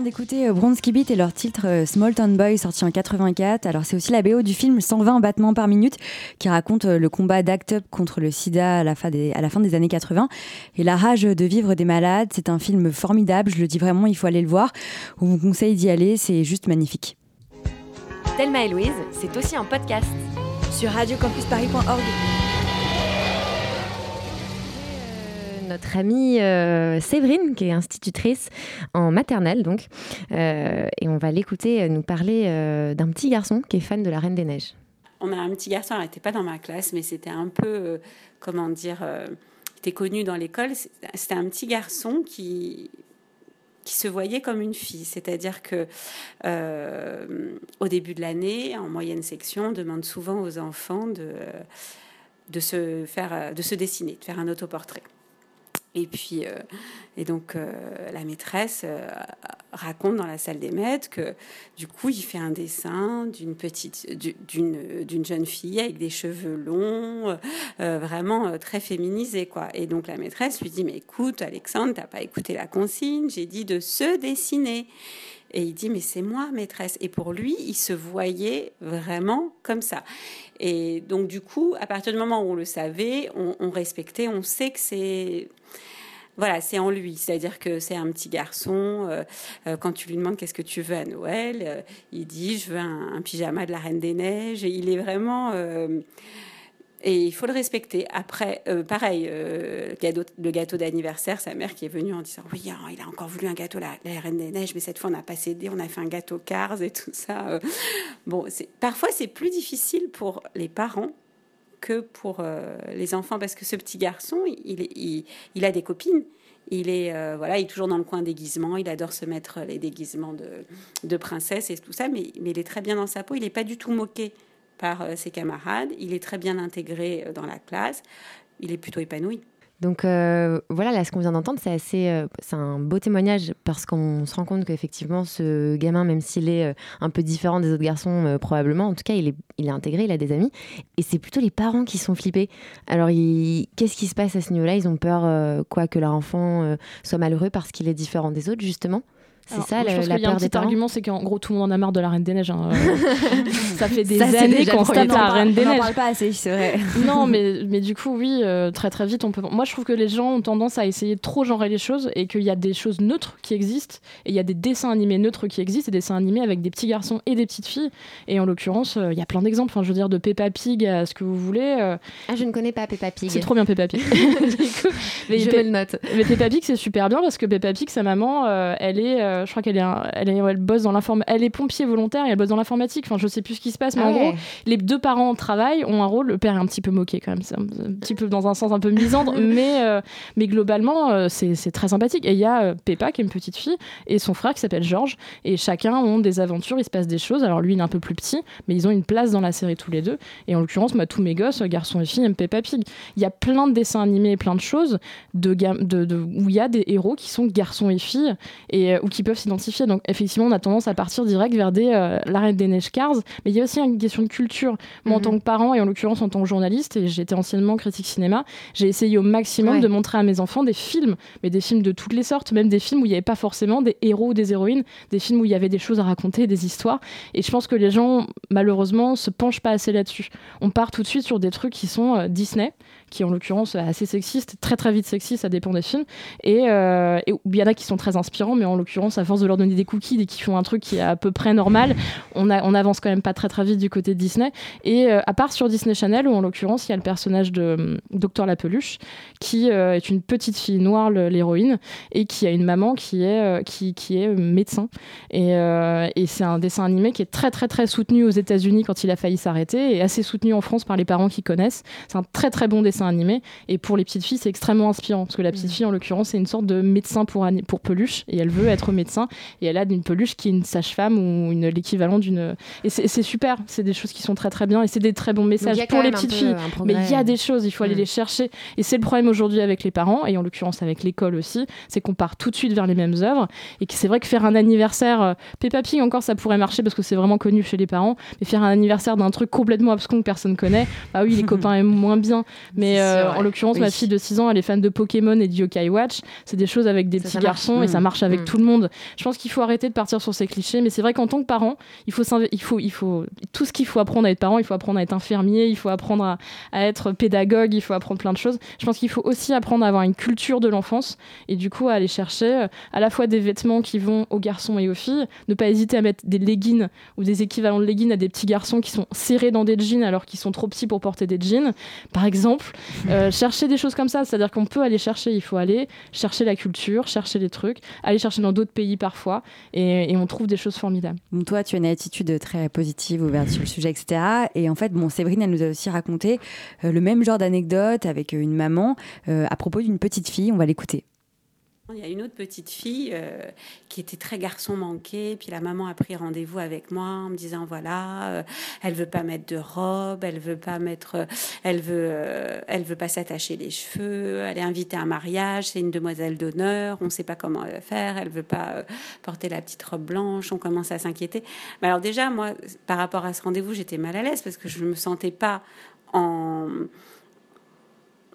Vient d'écouter euh, Bronski Beat et leur titre euh, Small Town Boy sorti en 84. Alors c'est aussi la BO du film 120 battements par minute qui raconte euh, le combat d'Act Up contre le sida à la, fin des, à la fin des années 80 et la rage de vivre des malades. C'est un film formidable, je le dis vraiment, il faut aller le voir. On vous conseille d'y aller, c'est juste magnifique. Thelma et Louise, c'est aussi un podcast. Sur radiocampusparis.org. notre amie euh, Séverine, qui est institutrice en maternelle, donc. Euh, et on va l'écouter nous parler euh, d'un petit garçon qui est fan de la Reine des Neiges. On a un petit garçon, il n'était pas dans ma classe, mais c'était un peu, euh, comment dire, euh, il était connu dans l'école. C'était un petit garçon qui qui se voyait comme une fille, c'est-à-dire que euh, au début de l'année, en moyenne section, on demande souvent aux enfants de de se faire, de se dessiner, de faire un autoportrait. Et puis, euh, et donc, euh, la maîtresse euh, raconte dans la salle des maîtres que du coup, il fait un dessin d'une petite, d'une, d'une jeune fille avec des cheveux longs, vraiment très féminisé, quoi. Et donc, la maîtresse lui dit, mais écoute, Alexandre, t'as pas écouté la consigne, j'ai dit de se dessiner. Et il dit, mais c'est moi, maîtresse. Et pour lui, il se voyait vraiment comme ça. Et donc, du coup, à partir du moment où on le savait, on, respectait, on sait que c'est voilà, c'est en lui. C'est-à-dire que c'est un petit garçon. euh, euh, quand tu lui demandes qu'est-ce que tu veux à Noël, euh, il dit je veux un, un pyjama de la Reine des Neiges. Et il est vraiment. Et il faut le respecter. Après, euh, pareil, euh, le gâteau, d'anniversaire, sa mère qui est venue en disant Oui, hein, il a encore voulu un gâteau, la, la Reine des Neiges, mais cette fois, on n'a pas cédé, on a fait un gâteau Cars et tout ça. euh. Bon, parfois, c'est plus difficile pour les parents que pour euh, les enfants, parce que ce petit garçon, il, a des copines. Il est, voilà, il est toujours dans le coin déguisement. Il adore se mettre les déguisements de, de princesse et tout ça, mais, mais il est très bien dans sa peau. Il n'est pas du tout moqué par euh, ses camarades. Il est très bien intégré euh, dans la classe. Il est plutôt épanoui. Donc euh, voilà, là, ce qu'on vient d'entendre, c'est assez, c'est un beau témoignage parce qu'on se rend compte qu'effectivement, ce gamin, même s'il est un peu différent des autres garçons, probablement, en tout cas, il est, il est intégré, il a des amis. Et c'est plutôt les parents qui sont flippés. Alors, qu'est-ce qui se passe à ce niveau-là? Ils ont peur, quoi, que leur enfant soit malheureux parce qu'il est différent des autres, justement? C'est ça, moi, je pense la y a un des petit parents. argument, c'est qu'en gros, tout le monde en a marre de la Reine des Neiges. hein. Ça fait des Ça, années qu'on tape la. Reine des On n'en Neiges. parle pas assez, c'est vrai. non, mais, mais du coup, oui, euh, très très vite, on peut. Moi, je trouve que les gens ont tendance à essayer de trop genrer les choses et qu'il y a des choses neutres qui existent et il y a des dessins animés neutres qui existent et des dessins animés avec des petits garçons et des petites filles. Et en l'occurrence, euh, il y a plein d'exemples. Enfin, je veux dire, de Peppa Pig à ce que vous voulez. euh, Ah, je ne connais pas Peppa Pig. c'est trop bien Peppa Pig. Du coup, mais Je Pe- le note. mais Peppa Pig, c'est super bien parce que Peppa Pig, sa maman, elle est, euh, je crois qu'elle est, un- elle, est- elle bosse dans l'inform, elle est pompier volontaire et elle bosse dans l'informatique. Enfin, je sais plus ce qui se passe, mais Ah en ouais. gros, les deux parents travaillent, ont un rôle. Le père est un petit peu moqué quand même, c'est un, un petit peu dans un sens un peu misandre, mais euh, mais globalement, euh, c'est très sympathique. Et il y a Peppa qui est une petite fille et son frère qui s'appelle George et chacun ont des aventures, il se passe des choses. Alors lui, il est un peu plus petit, mais ils ont une place dans la série tous les deux. Et en l'occurrence, moi, tous mes gosses, garçons et filles, aiment Peppa Pig. Il y a plein de dessins animés et plein de choses de, gam- de, de- où il y a des héros qui sont garçons et filles et ou qui peuvent s'identifier. Donc effectivement, on a tendance à partir direct vers des euh, la Reine des Neiges Cars, mais il y a aussi une question de culture. Moi, en Mhm. tant que parent et en l'occurrence en tant que journaliste, et j'étais anciennement critique cinéma, j'ai essayé au maximum Ouais. de montrer à mes enfants des films, mais des films de toutes les sortes, même des films où il n'y avait pas forcément des héros ou des héroïnes, des films où il y avait des choses à raconter, des histoires. Et je pense que les gens, malheureusement, se penchent pas assez là-dessus. On part tout de suite sur des trucs qui sont euh, Disney, qui en l'occurrence est assez sexistes, très très vite sexistes, ça dépend des films. Et euh, et il y en a qui sont très inspirants, mais en l'occurrence, à force de leur donner des cookies et qui font un truc qui est à peu près normal, on, a, avance quand même pas très très vite du côté de Disney. Et euh, à part sur Disney Channel, où en l'occurrence, il y a le personnage de euh, Docteur La Peluche, qui euh, est une petite fille noire, l'héroïne, et qui a une maman qui est, euh, qui, est médecin. Et, et c'est un dessin animé qui est très très très soutenu aux États-Unis quand il a failli s'arrêter, et assez soutenu en France par les parents qui connaissent. C'est un très très bon dessin animé, et pour les petites filles, c'est extrêmement inspirant, parce que la petite fille, en l'occurrence, c'est une sorte de médecin pour, pour peluche, et elle veut être médecin, et elle a une peluche qui est une sage-femme ou une l'équivalent d'une. Et c'est super, c'est des choses qui sont très très bien, et c'est des très bons messages pour les petites filles. Mais il y a des choses, il faut aller Mm. les chercher. Et c'est le problème aujourd'hui avec les parents, et en l'occurrence avec l'école aussi, c'est qu'on part tout de suite vers les mêmes œuvres. Et que c'est vrai que faire un anniversaire, euh, Peppa Pig encore, ça pourrait marcher parce que c'est vraiment connu chez les parents, mais faire un anniversaire d'un truc complètement abscon que personne connaît, bah oui, les copains aiment moins bien. Mais C'est euh, en l'occurrence, Oui. ma fille de 6 ans, elle est fan de Pokémon et de Yokai Watch. C'est des choses avec des Ça, petits ça garçons et Mm. ça marche avec Mm. tout le monde. Je pense qu'il faut arrêter de partir sur ces clichés, mais c'est vrai qu'en tant que parent, il faut, s'inv- il faut, il faut tout ce qu'il faut apprendre à être parent. Il faut apprendre à être infirmier, il faut apprendre à, à être pédagogue, il faut apprendre plein de choses. Je pense qu'il faut aussi apprendre à avoir une culture de l'enfance et du coup à aller chercher euh, à la fois des vêtements qui vont aux garçons et aux filles, ne pas hésiter à mettre des leggings ou des équivalents de leggings à des petits garçons qui sont serrés dans des jeans alors qu'ils sont trop petits pour porter des jeans, par exemple. Euh, chercher des choses comme ça, c'est-à-dire qu'on peut aller chercher, il faut aller chercher la culture, chercher les trucs, aller chercher dans d'autres pays parfois, et, on trouve des choses formidables. Toi, tu as une attitude très positive, ouverte sur le sujet, etc. Et en fait, bon, Séverine, elle nous a aussi raconté euh, le même genre d'anecdote avec euh, une maman à propos d'une petite fille. On va l'écouter. Il y a une autre petite fille euh, qui était très garçon manqué, puis la maman a pris rendez-vous avec moi en me disant voilà, euh, elle veut pas mettre de robe, elle veut pas mettre, euh, elle veut, euh, elle veut pas s'attacher les cheveux, elle est invitée à un mariage, c'est une demoiselle d'honneur, on sait pas comment faire, elle veut pas porter la petite robe blanche, on commence à s'inquiéter. Mais alors déjà moi, par rapport à ce rendez-vous, j'étais mal à l'aise parce que je me sentais pas en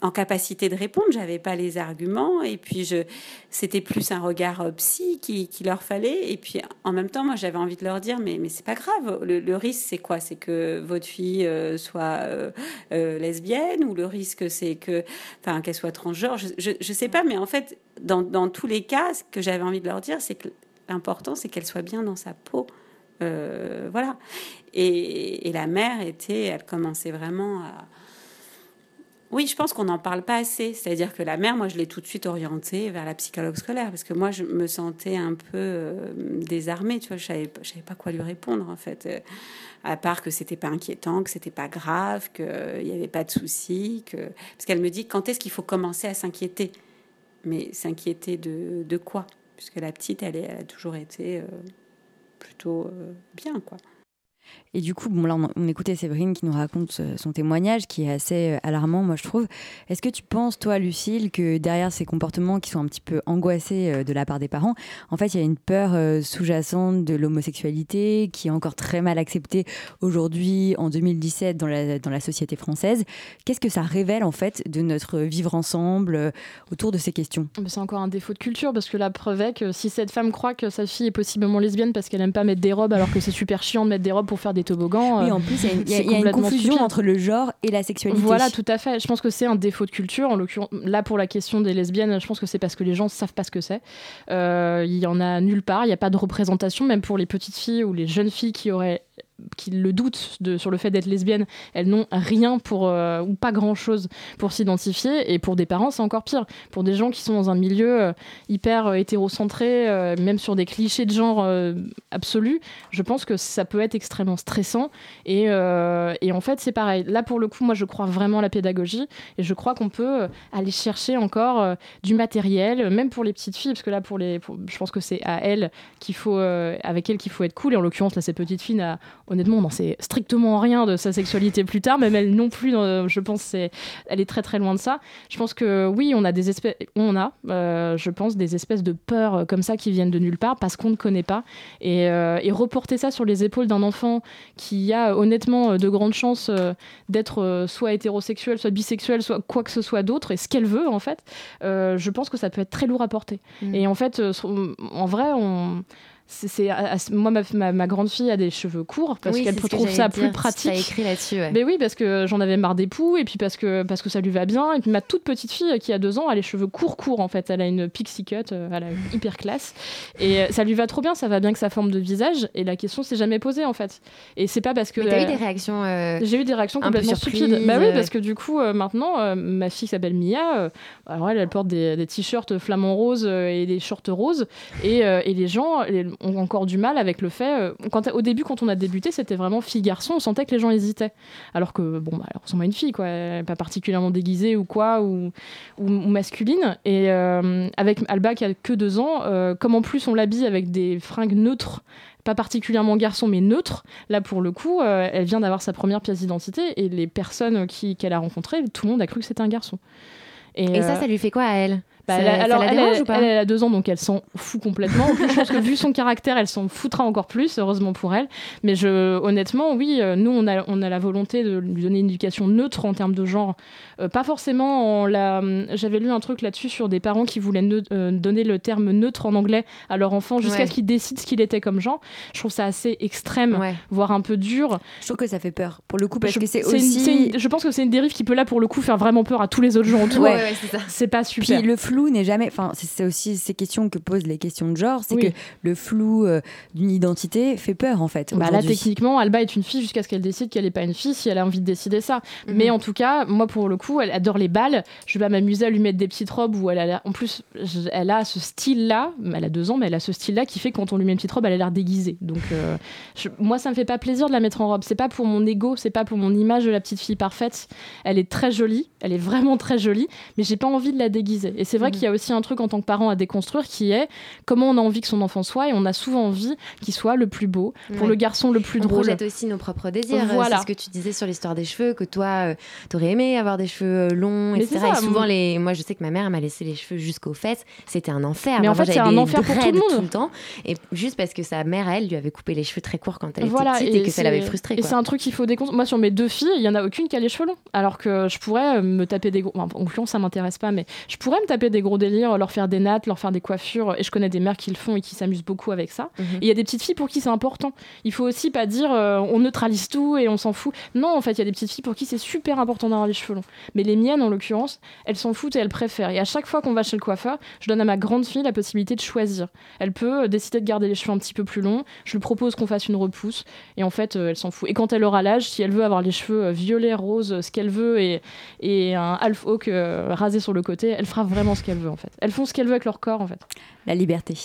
en capacité de répondre, j'avais pas les arguments et puis je c'était plus un regard euh, psy qui, leur fallait et puis en même temps moi j'avais envie de leur dire mais mais c'est pas grave le, risque c'est quoi? C'est que votre fille euh, soit euh, lesbienne ou le risque c'est que enfin qu'elle soit transgenre je, je sais pas mais en fait dans dans tous les cas ce que j'avais envie de leur dire c'est que l'important c'est qu'elle soit bien dans sa peau voilà. Et, et la mère était elle commençait vraiment à oui, je pense qu'on n'en parle pas assez. C'est-à-dire que la mère, moi, je l'ai tout de suite orientée vers la psychologue scolaire parce que moi, je me sentais un peu euh, désarmée. Tu vois, je savais, pas- quoi lui répondre en fait. Euh, à part que c'était pas inquiétant, que c'était pas grave, qu'il n'y avait pas de souci, que parce qu'elle me dit quand est-ce qu'il faut commencer à s'inquiéter? Mais s'inquiéter de, quoi? Puisque la petite, elle, a toujours été euh, plutôt euh, bien, quoi. Et du coup, bon, on, écoutait Séverine qui nous raconte euh, son témoignage qui est assez euh, alarmant, moi, je trouve. Est-ce que tu penses, toi, Lucille, que derrière ces comportements qui sont un petit peu angoissés euh, de la part des parents, en fait, il y a une peur sous-jacente de l'homosexualité qui est encore très mal acceptée aujourd'hui, en 2017, dans la, dans la société française? Qu'est-ce que ça révèle, en fait, de notre vivre ensemble autour de ces questions? C'est encore un défaut de culture parce que la preuve est que si cette femme croit que sa fille est possiblement lesbienne parce qu'elle aime pas mettre des robes alors que c'est super chiant de mettre des robes pour faire des toboggans. Oui, euh, en plus, il y a une- il y a, c'est il y a une complètement confusion stupide. entre le genre et la sexualité. Voilà, tout à fait. Je pense que c'est un défaut de culture. En l'occurrence, là pour la question des lesbiennes, je pense que c'est parce que les gens savent pas ce que c'est. Euh, Il y en a nulle part. Il n'y a pas de représentation, même pour les petites filles ou les jeunes filles qui auraient qui le doutent sur le fait d'être lesbienne, elles n'ont rien pour euh, ou pas grand chose pour s'identifier. Et pour des parents c'est encore pire. Pour des gens qui sont dans un milieu euh, hyper euh, hétérocentré, même sur des clichés de genre absolus, je pense que ça peut être extrêmement stressant. Et, en fait c'est pareil. Là pour le coup moi je crois vraiment à la pédagogie. Et je crois qu'on peut aller chercher encore du matériel, même pour les petites filles. Parce que là pour les, je pense que c'est à elles qu'il faut, avec elles qu'il faut être cool. Et en l'occurrence là cette petite fille n'a honnêtement on n'en sait strictement rien de sa sexualité plus tard, même elle non plus, euh, je pense elle est très très loin de ça. Je pense que oui on a des espèces, on a, euh, je pense des espèces de peurs euh, comme ça qui viennent de nulle part parce qu'on ne connaît pas et, euh, et reporter ça sur les épaules d'un enfant qui a honnêtement de grandes chances d'être soit hétérosexuel, soit bisexuel, soit quoi que ce soit d'autre, et ce qu'elle veut en fait, je pense que ça peut être très lourd à porter. Mm. Et en fait, en vrai, on. C'est- moi, ma, ma- ma grande fille a des cheveux courts parce Oui, qu'elle que trouve ça dire, plus pratique. as écrit là-dessus, ouais. Mais oui, parce que j'en avais marre des poux et puis parce que, parce que ça lui va bien. Et puis ma toute petite fille euh, qui a deux ans, a les cheveux courts, courts en fait. Elle a une pixie cut, euh, elle a une hyper classe. Et euh, ça lui va trop bien, ça va bien que sa forme de visage. Et la question s'est jamais posée en fait. Et c'est pas parce que. Mais t'as eu des réactions. euh, j'ai eu des réactions complètement stupides. Bah oui, parce que du coup, euh, maintenant, ma fille s'appelle Mia, alors elle, elle porte des, des t-shirts flamants roses euh, et des shorts roses. Et, et les gens les- ont encore du mal avec le fait. euh, quand, au début, quand on a débuté, c'était vraiment fille-garçon, on sentait que les gens hésitaient. Alors que, bon, bah, elle ressemble à une fille, quoi. Elle est pas particulièrement déguisée ou quoi, ou, ou, ou masculine. Et euh, avec Alba qui a que deux ans, euh, comme en plus on l'habille avec des fringues neutres pas particulièrement garçon mais neutre. Là pour le coup, euh, elle vient d'avoir sa première pièce d'identité et les personnes qui qu'elle a rencontrées, tout le monde a cru que c'était un garçon. Et ça, euh, ça lui fait quoi à elle? Bah, elle a- ça alors, la elle, dérange elle- ou pas elle, elle a deux ans, donc elle s'en fout complètement. En plus, je pense que vu son caractère, elle s'en foutra encore plus, heureusement pour elle. Mais je, honnêtement, oui, euh, nous, on a, on a la volonté de lui donner une éducation neutre en termes de genre. Euh, pas forcément en la. J'avais lu un truc là-dessus sur des parents qui voulaient euh, donner le terme neutre en anglais à leur enfant jusqu'à Ouais. ce qu'il décide ce qu'il était comme genre. Je trouve ça assez extrême, voire un peu dur. Je trouve que ça fait peur, pour le coup, parce je, que c'est aussi. une- je pense que c'est une dérive qui peut là, pour le coup, faire vraiment peur à tous les autres gens autour. Ouais. C'est pas super. Puis le flou n'est jamais. Enfin, c'est aussi ces questions que posent les questions de genre. C'est Oui. que le flou euh, d'une identité fait peur, en fait. Bah là, techniquement, Alba est une fille jusqu'à ce qu'elle décide qu'elle n'est pas une fille si elle a envie de décider ça. Mhm. Mais en tout cas, moi, pour le coup, elle adore les balles. Je vais m'amuser à lui mettre des petites robes où elle a En plus, elle a ce style-là. Elle a deux ans, mais elle a ce style-là qui fait que quand on lui met une petite robe, elle a l'air déguisée. Donc, euh, je- moi, ça me fait pas plaisir de la mettre en robe. C'est pas pour mon ego, c'est pas pour mon image de la petite fille parfaite. Elle est très jolie, elle est vraiment très jolie, mais j'ai pas envie de la déguiser. Et c'est vrai Mhm. qu'il y a aussi un truc en tant que parent à déconstruire qui est comment on a envie que son enfant soit, et on a souvent envie qu'il soit le plus beau, pour Ouais. le garçon le plus on drôle. projette aussi nos propres désirs. Voilà. C'est ce que tu disais sur l'histoire des cheveux, que toi, euh, t'aurais aimé avoir des cheveux euh, longs, Mais etc. c'est ça, et souvent, les... moi, je sais que ma mère elle m'a laissé les cheveux jusqu'aux fesses. C'était un enfer. Mais en fait, c'est un enfer pour tout le monde. le temps. Et juste parce que sa mère, elle, lui avait coupé les cheveux très courts quand elle Voilà, était petite et, que ça l'avait frustrée. Et c'est un truc qu'il faut déconstruire. Moi, sur mes deux filles, il y en a aucune qui a les cheveux longs. Alors que je pourrais euh, me taper des gros. Enfin, en ça m'intéresse pas, mais je pourrais me taper des gros délires, leur faire des nattes, leur faire des coiffures. Et je connais des mères qui le font et qui s'amusent beaucoup avec ça. Mhm. Et il y a des petites filles pour qui c'est important. Il faut aussi pas dire euh, on neutralise tout et on s'en fout. Non, en fait, il y a des petites filles pour qui c'est super important d'avoir les cheveux longs. Mais les miennes, en l'occurrence, elles s'en foutent et elles préfèrent. Et à chaque fois qu'on va chez le coiffeur, je donne à ma grande fille la possibilité de choisir. Elle peut euh, décider de garder les cheveux un petit peu plus longs. Je lui propose qu'on fasse une repousse. Et en fait, euh, elle s'en fout. Et quand elle aura l'âge, si elle veut avoir les cheveux violets, roses, ce qu'elle veut, et, et un half hawk euh, rasé sur le côté, elle fera vraiment ce qu'elle veut, en fait. Elles font ce qu'elles veulent avec leur corps, en fait. La liberté.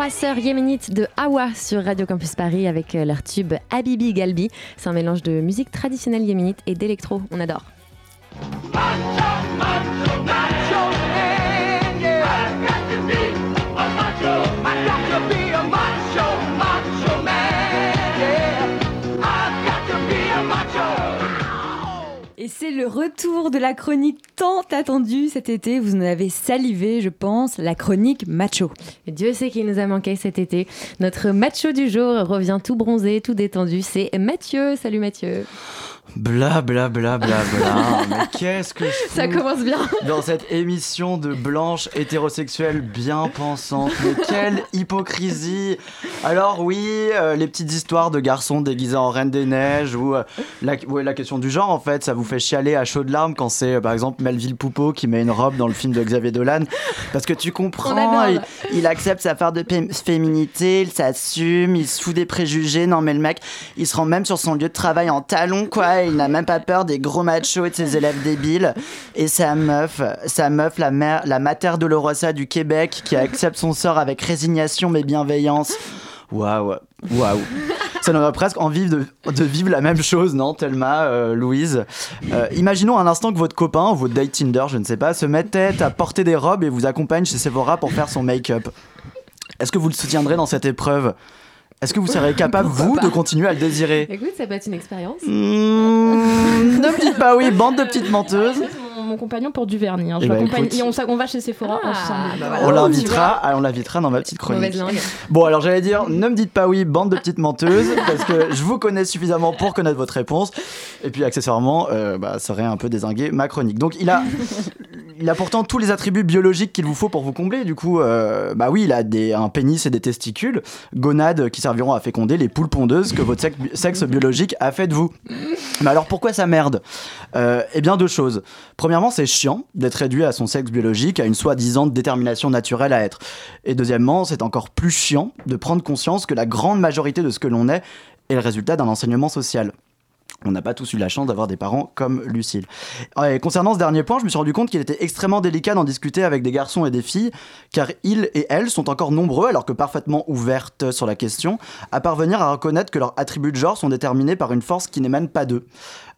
Trois sœurs yéménites de Hawa sur Radio Campus Paris avec euh, leur tube Habibi Galbi. C'est un mélange de musique traditionnelle yéménite et d'électro. On adore. C'est le retour de la chronique tant attendue cet été. Vous en avez salivé, je pense, la chronique macho. Dieu sait qu'il nous a manqué cet été. Notre macho du jour revient tout bronzé, tout détendu. C'est Mathieu. Salut Mathieu. Bla bla bla bla bla. Mais qu'est-ce que je fous Ça commence bien. dans cette émission de blanches hétérosexuelles bien pensantes Mais quelle hypocrisie Alors oui, euh, les petites histoires de garçons déguisés en reine des neiges ou euh, la, ouais, la question du genre en fait, ça vous fait chialer à chaudes larmes quand c'est euh, par exemple Melville Poupeau qui met une robe dans le film de Xavier Dolan parce que tu comprends, il, il accepte sa part de féminité, il s'assume, il se fout des préjugés. Non mais le mec, il se rend même sur son lieu de travail en talons quoi. Il n'a même pas peur des gros machos et de ses élèves débiles. Et sa meuf, sa meuf, la mère, la mater Dolorosa du Québec, qui accepte son sort avec résignation mais bienveillance. Waouh, waouh. Ça nous presque envie de, vivre la même chose, non, Thelma, euh, Louise? Euh, Imaginons un instant que votre copain votre date Tinder, je ne sais pas, se mettait à porter des robes et vous accompagne chez Sephora pour faire son make-up. Est-ce que vous le soutiendrez dans cette épreuve? Est-ce que vous serez capable, vous, de continuer à le désirer Écoute, ça peut être une expérience. Mmh, Ne me dites pas oui, bande de petites menteuses. Mon, compagnon pour du vernis. hein. Je l'accompagne- écoute. et on, s'a- on va chez Sephora ensemble. On l'invitera, ah, on l'invitera dans ma petite chronique. Bon, alors j'allais dire, ne me dites pas oui, bande de petites menteuses, parce que je vous connais suffisamment pour connaître votre réponse. Et puis, accessoirement, euh, bah, ça aurait un peu désingué ma chronique. Donc, il a, il a pourtant tous les attributs biologiques qu'il vous faut pour vous combler. Du coup, euh, bah oui, il a des, un pénis et des testicules, gonades qui serviront à féconder les poules pondeuses que votre sexe, sexe biologique a fait de vous. Mais alors, pourquoi ça merde? Euh, Eh bien, deux choses. Premièrement, c'est chiant d'être réduit à son sexe biologique, à une soi-disant détermination naturelle à être. Et deuxièmement, c'est encore plus chiant de prendre conscience que la grande majorité de ce que l'on est est le résultat d'un enseignement social. On n'a pas tous eu la chance d'avoir des parents comme Lucille. Et concernant ce dernier point, je me suis rendu compte qu'il était extrêmement délicat d'en discuter avec des garçons et des filles, car ils et elles sont encore nombreux, alors que parfaitement ouvertes sur la question, à parvenir à reconnaître que leurs attributs de genre sont déterminés par une force qui n'émane pas d'eux.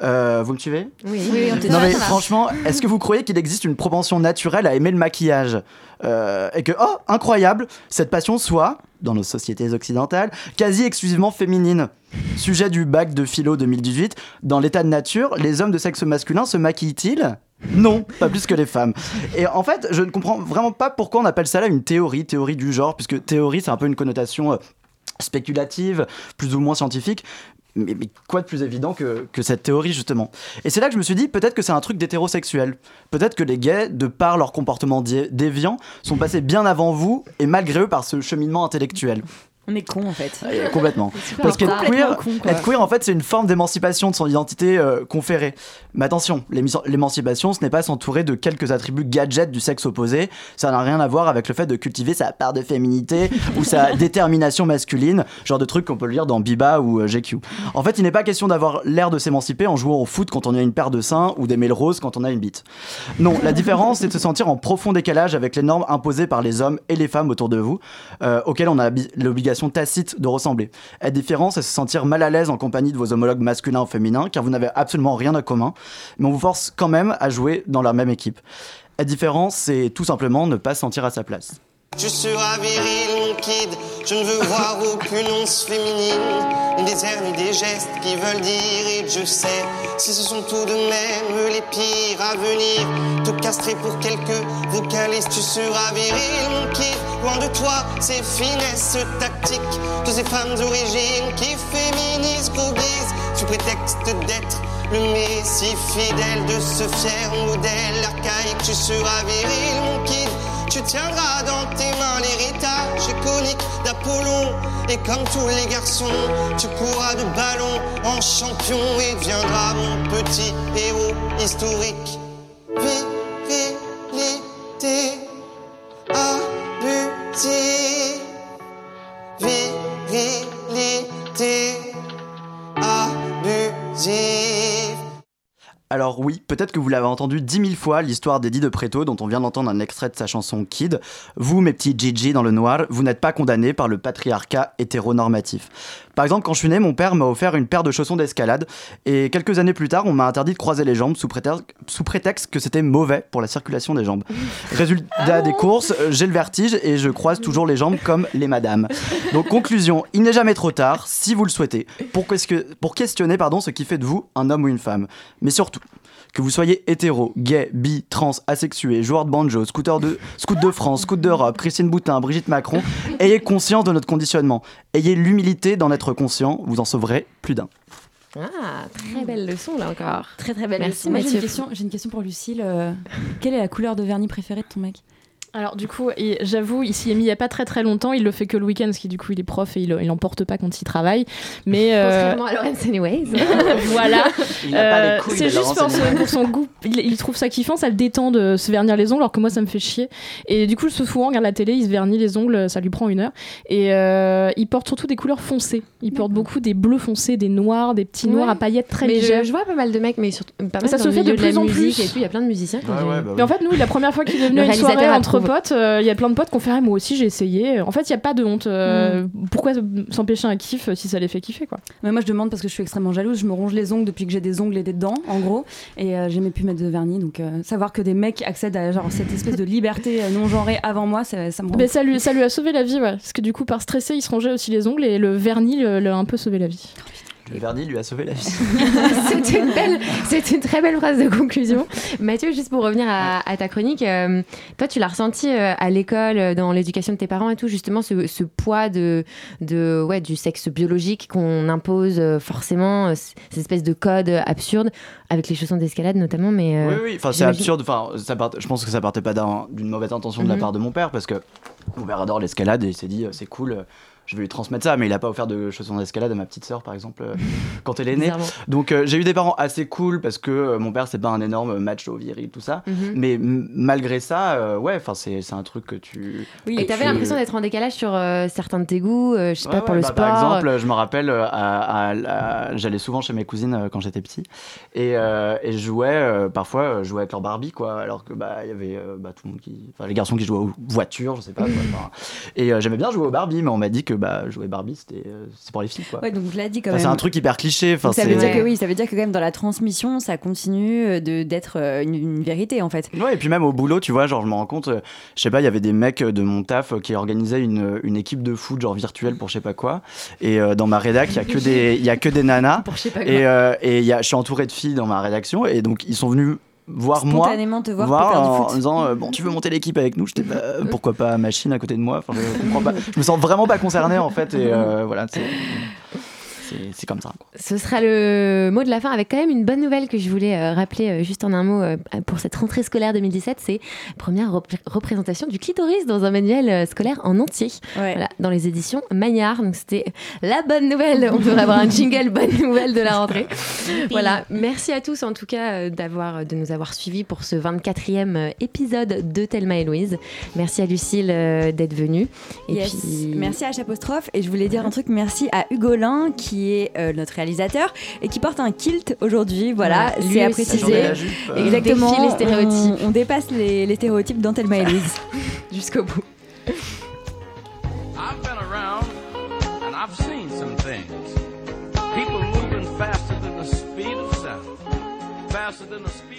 Euh, vous me suivez? Oui, Oui, on non mais franchement, est-ce que vous croyez qu'il existe une propension naturelle à aimer le maquillage? Euh, Et que, oh, incroyable, cette passion soit, dans nos sociétés occidentales, quasi exclusivement féminine Sujet du bac de philo 2018, dans l'état de nature, les hommes de sexe masculin se maquillent-ils? Non, pas plus que les femmes. Et en fait, je ne comprends vraiment pas pourquoi on appelle ça là une théorie, théorie du genre, puisque théorie, c'est un peu une connotation euh, spéculative, plus ou moins scientifique. Mais, quoi de plus évident que, cette théorie, justement? Et c'est là que je me suis dit, peut-être que c'est un truc d'hétérosexuel. Peut-être que les gays, de par leur comportement dé- déviant, sont passés bien avant vous, et malgré eux par ce cheminement intellectuel. On est con en fait. Euh, complètement. Parce qu'être queer, con, être queer, en fait, c'est une forme d'émancipation de son identité euh, conférée. Mais attention, l'émancipation, ce n'est pas s'entourer de quelques attributs gadgets du sexe opposé. Ça n'a rien à voir avec le fait de cultiver sa part de féminité ou sa détermination masculine, genre de trucs qu'on peut lire dans Biba ou euh, GQ. En fait, il n'est pas question d'avoir l'air de s'émanciper en jouant au foot quand on a une paire de seins ou d'aimer le rose quand on a une bite. Non, la différence, c'est de se sentir en profond décalage avec les normes imposées par les hommes et les femmes autour de vous, euh, auxquelles on a habi- tacite de ressembler. Être différent, c'est se sentir mal à l'aise en compagnie de vos homologues masculins ou féminins, car vous n'avez absolument rien en commun, mais on vous force quand même à jouer dans la même équipe. Être différent, c'est tout simplement ne pas se sentir à sa place. Tu seras viril, mon kid. Je ne veux voir aucune once féminine. Ni des airs, ni des gestes qui veulent dire. Et je sais, si ce sont tout de même les pires à venir. Te castrer pour quelques vocalistes. Tu seras viril, mon kid. Loin de toi, ces finesses tactiques. De ces femmes d'origine qui féminisent, groguisent. Sous prétexte d'être le messie fidèle de ce fier modèle archaïque. Tu seras viril, mon kid. Tu tiendras dans tes mains l'héritage iconique d'Apollon. Et comme tous les garçons, tu courras de ballon en champion et deviendras mon petit héros historique. Virilité abusive. Virilité abusive. Alors oui, peut-être que vous l'avez entendu dix mille fois, l'histoire d'Eddie de Preto, dont on vient d'entendre un extrait de sa chanson Kid. Vous, mes petits Gigi dans le noir, vous n'êtes pas condamnés par le patriarcat hétéronormatif. Par exemple, quand je suis né, mon père m'a offert une paire de chaussons d'escalade, et quelques années plus tard, on m'a interdit de croiser les jambes sous prétexte, sous prétexte que c'était mauvais pour la circulation des jambes. Résultat des courses, j'ai le vertige et je croise toujours les jambes comme les madames. Donc conclusion, il n'est jamais trop tard, si vous le souhaitez, pour, ques- pour questionner pardon, ce qui fait de vous un homme ou une femme. Mais surtout, Que vous soyez hétéro, gay, bi, trans, asexué, joueur de banjo, scooter de, scout de France, scout d'Europe, Christine Boutin, Brigitte Macron, ayez conscience de notre conditionnement. Ayez l'humilité d'en être conscient, vous en sauverez plus d'un. Ah, très belle leçon là encore. Très très belle Merci leçon. Moi, j'ai Mathieu. une question, j'ai une question pour Lucille. euh, quelle est la couleur de vernis préférée de ton mec? Alors du coup, j'avoue, il s'y est mis il y a pas très très longtemps. Il le fait que le week-end, parce qu'il du coup il est prof et il, il en porte pas quand il travaille. Mais euh, Contrairement à Anyways. voilà, Euh, c'est juste pour, son- Anyways. pour son goût. Il, il trouve ça kiffant, ça le détend de se vernir les ongles, alors que moi ça me fait chier. Et du coup, ce souvent, regarde la télé, il se vernit les ongles, ça lui prend une heure. Et euh, il porte surtout des couleurs foncées. Il porte beaucoup des bleus foncés, des noirs, des petits noirs Ouais. à paillettes très mais légères. je, je vois pas mal de mecs, mais surtout pas mal Ça dans se fait de plus en plus. Et tout, il y a plein de musiciens qui ont Ouais, ouais, bah Mais en fait, nous, la première fois qu'il est venu à une soirée entre potes, euh, il y a plein de potes qui ont fait ah, moi aussi j'ai essayé. En fait, il n'y a pas de honte. euh, Pourquoi s'empêcher un kiff si ça les fait kiffer quoi? Mais moi, je demande parce que je suis extrêmement jalouse. Je me ronge les ongles depuis que j'ai des ongles et des dents, en gros. Et euh, j'aimais plus mettre de vernis. Donc, euh, savoir que des mecs accèdent à genre, cette espèce de liberté non genrée avant moi, ça, ça me rend. Mais ça lui, ça lui a sauvé la vie, ouais. Parce que du coup, par stresser, il se rongeait aussi les ongles et le vernis l'a un peu sauvé la vie. Le vernis lui a sauvé la vie. c'est une belle, c'est une très belle phrase de conclusion. Mathieu, juste pour revenir à, à ta chronique, euh, toi, tu l'as ressenti euh, à l'école, euh, dans l'éducation de tes parents et tout, justement, ce, ce poids de, de, ouais, du sexe biologique qu'on impose euh, forcément, cette espèce de code absurde, avec les chaussons d'escalade notamment. Mais, Oui, oui, enfin, c'est absurde. Enfin, ça part- je pense que ça partait pas d'un- d'une mauvaise intention de la Mhm. part de mon père parce que mon père adore l'escalade et il s'est dit c'est cool. Je vais lui transmettre ça, mais il a pas offert de chaussons d'escalade à ma petite sœur, par exemple, euh, quand elle est née. Donc euh, j'ai eu des parents assez cool parce que euh, mon père c'est pas un énorme macho viril tout ça, Mhm. mais malgré ça, ouais, enfin c'est c'est un truc que tu. Oui, et t'avais tu- l'impression d'être en décalage sur certains de tes goûts, je sais Ouais, pas, pour ouais, le bah, sport. Par exemple, je me rappelle, à- à- à- j'allais souvent chez mes cousines quand j'étais petit et, et je jouais parfois je jouais avec leur Barbie quoi, alors que bah il y avait bah, tout le monde qui, enfin les garçons qui jouaient aux voitures, je sais pas. quoi, et j'aimais bien jouer aux Barbie, mais on m'a dit que bah jouer Barbie c'était euh, c'est pour les filles quoi. Ouais, donc je dit quand Enfin, même. c'est un truc hyper cliché. Enfin, ça veut dire que oui, ça veut dire que quand même dans la transmission, ça continue euh, de d'être euh, une, une vérité en fait. Ouais, et puis même au boulot, tu vois, genre je me rends compte, je sais pas, il y avait des mecs de mon taf qui organisaient une, une équipe de foot genre virtuelle pour je sais pas quoi. Et euh, dans ma rédac, il y a que des il y a que des nanas. Pour je sais pas quoi. et euh, et il y a, je suis entouré de filles dans ma rédaction et donc ils sont venus voir moi Spontanément te voir en, disant euh, bon tu veux monter l'équipe avec nous j'étais bah, euh, pourquoi pas machine à côté de moi enfin, je, comprends pas. je me sens vraiment pas concerné en fait et euh, voilà c'est c'est- comme ça quoi. Ce sera le mot de la fin avec quand même une bonne nouvelle que je voulais euh, rappeler euh, juste en un mot euh, pour cette rentrée scolaire 2017. C'est première rep- représentation du clitoris dans un manuel euh, scolaire en entier. Voilà, dans les éditions Magnard. Donc c'était la bonne nouvelle. On devrait avoir un jingle bonne nouvelle de la rentrée. voilà. Merci à tous en tout cas euh, d'avoir de nous avoir suivis pour ce 24e euh, épisode de Thelma et Louise. Merci à Lucille euh, d'être venue. Et Yes. puis Merci à H et je voulais dire un truc merci à Hugolin qui est euh, notre réalisateur et qui porte un kilt aujourd'hui. Voilà, lui c'est à préciser. La jupe, euh. Exactement. Les stéréotypes. On, on dépasse les, les stéréotypes dans Thelma et Louise. Jusqu'au bout. I've been around and I've seen some things. People moving faster than the speed of sound, faster than the speed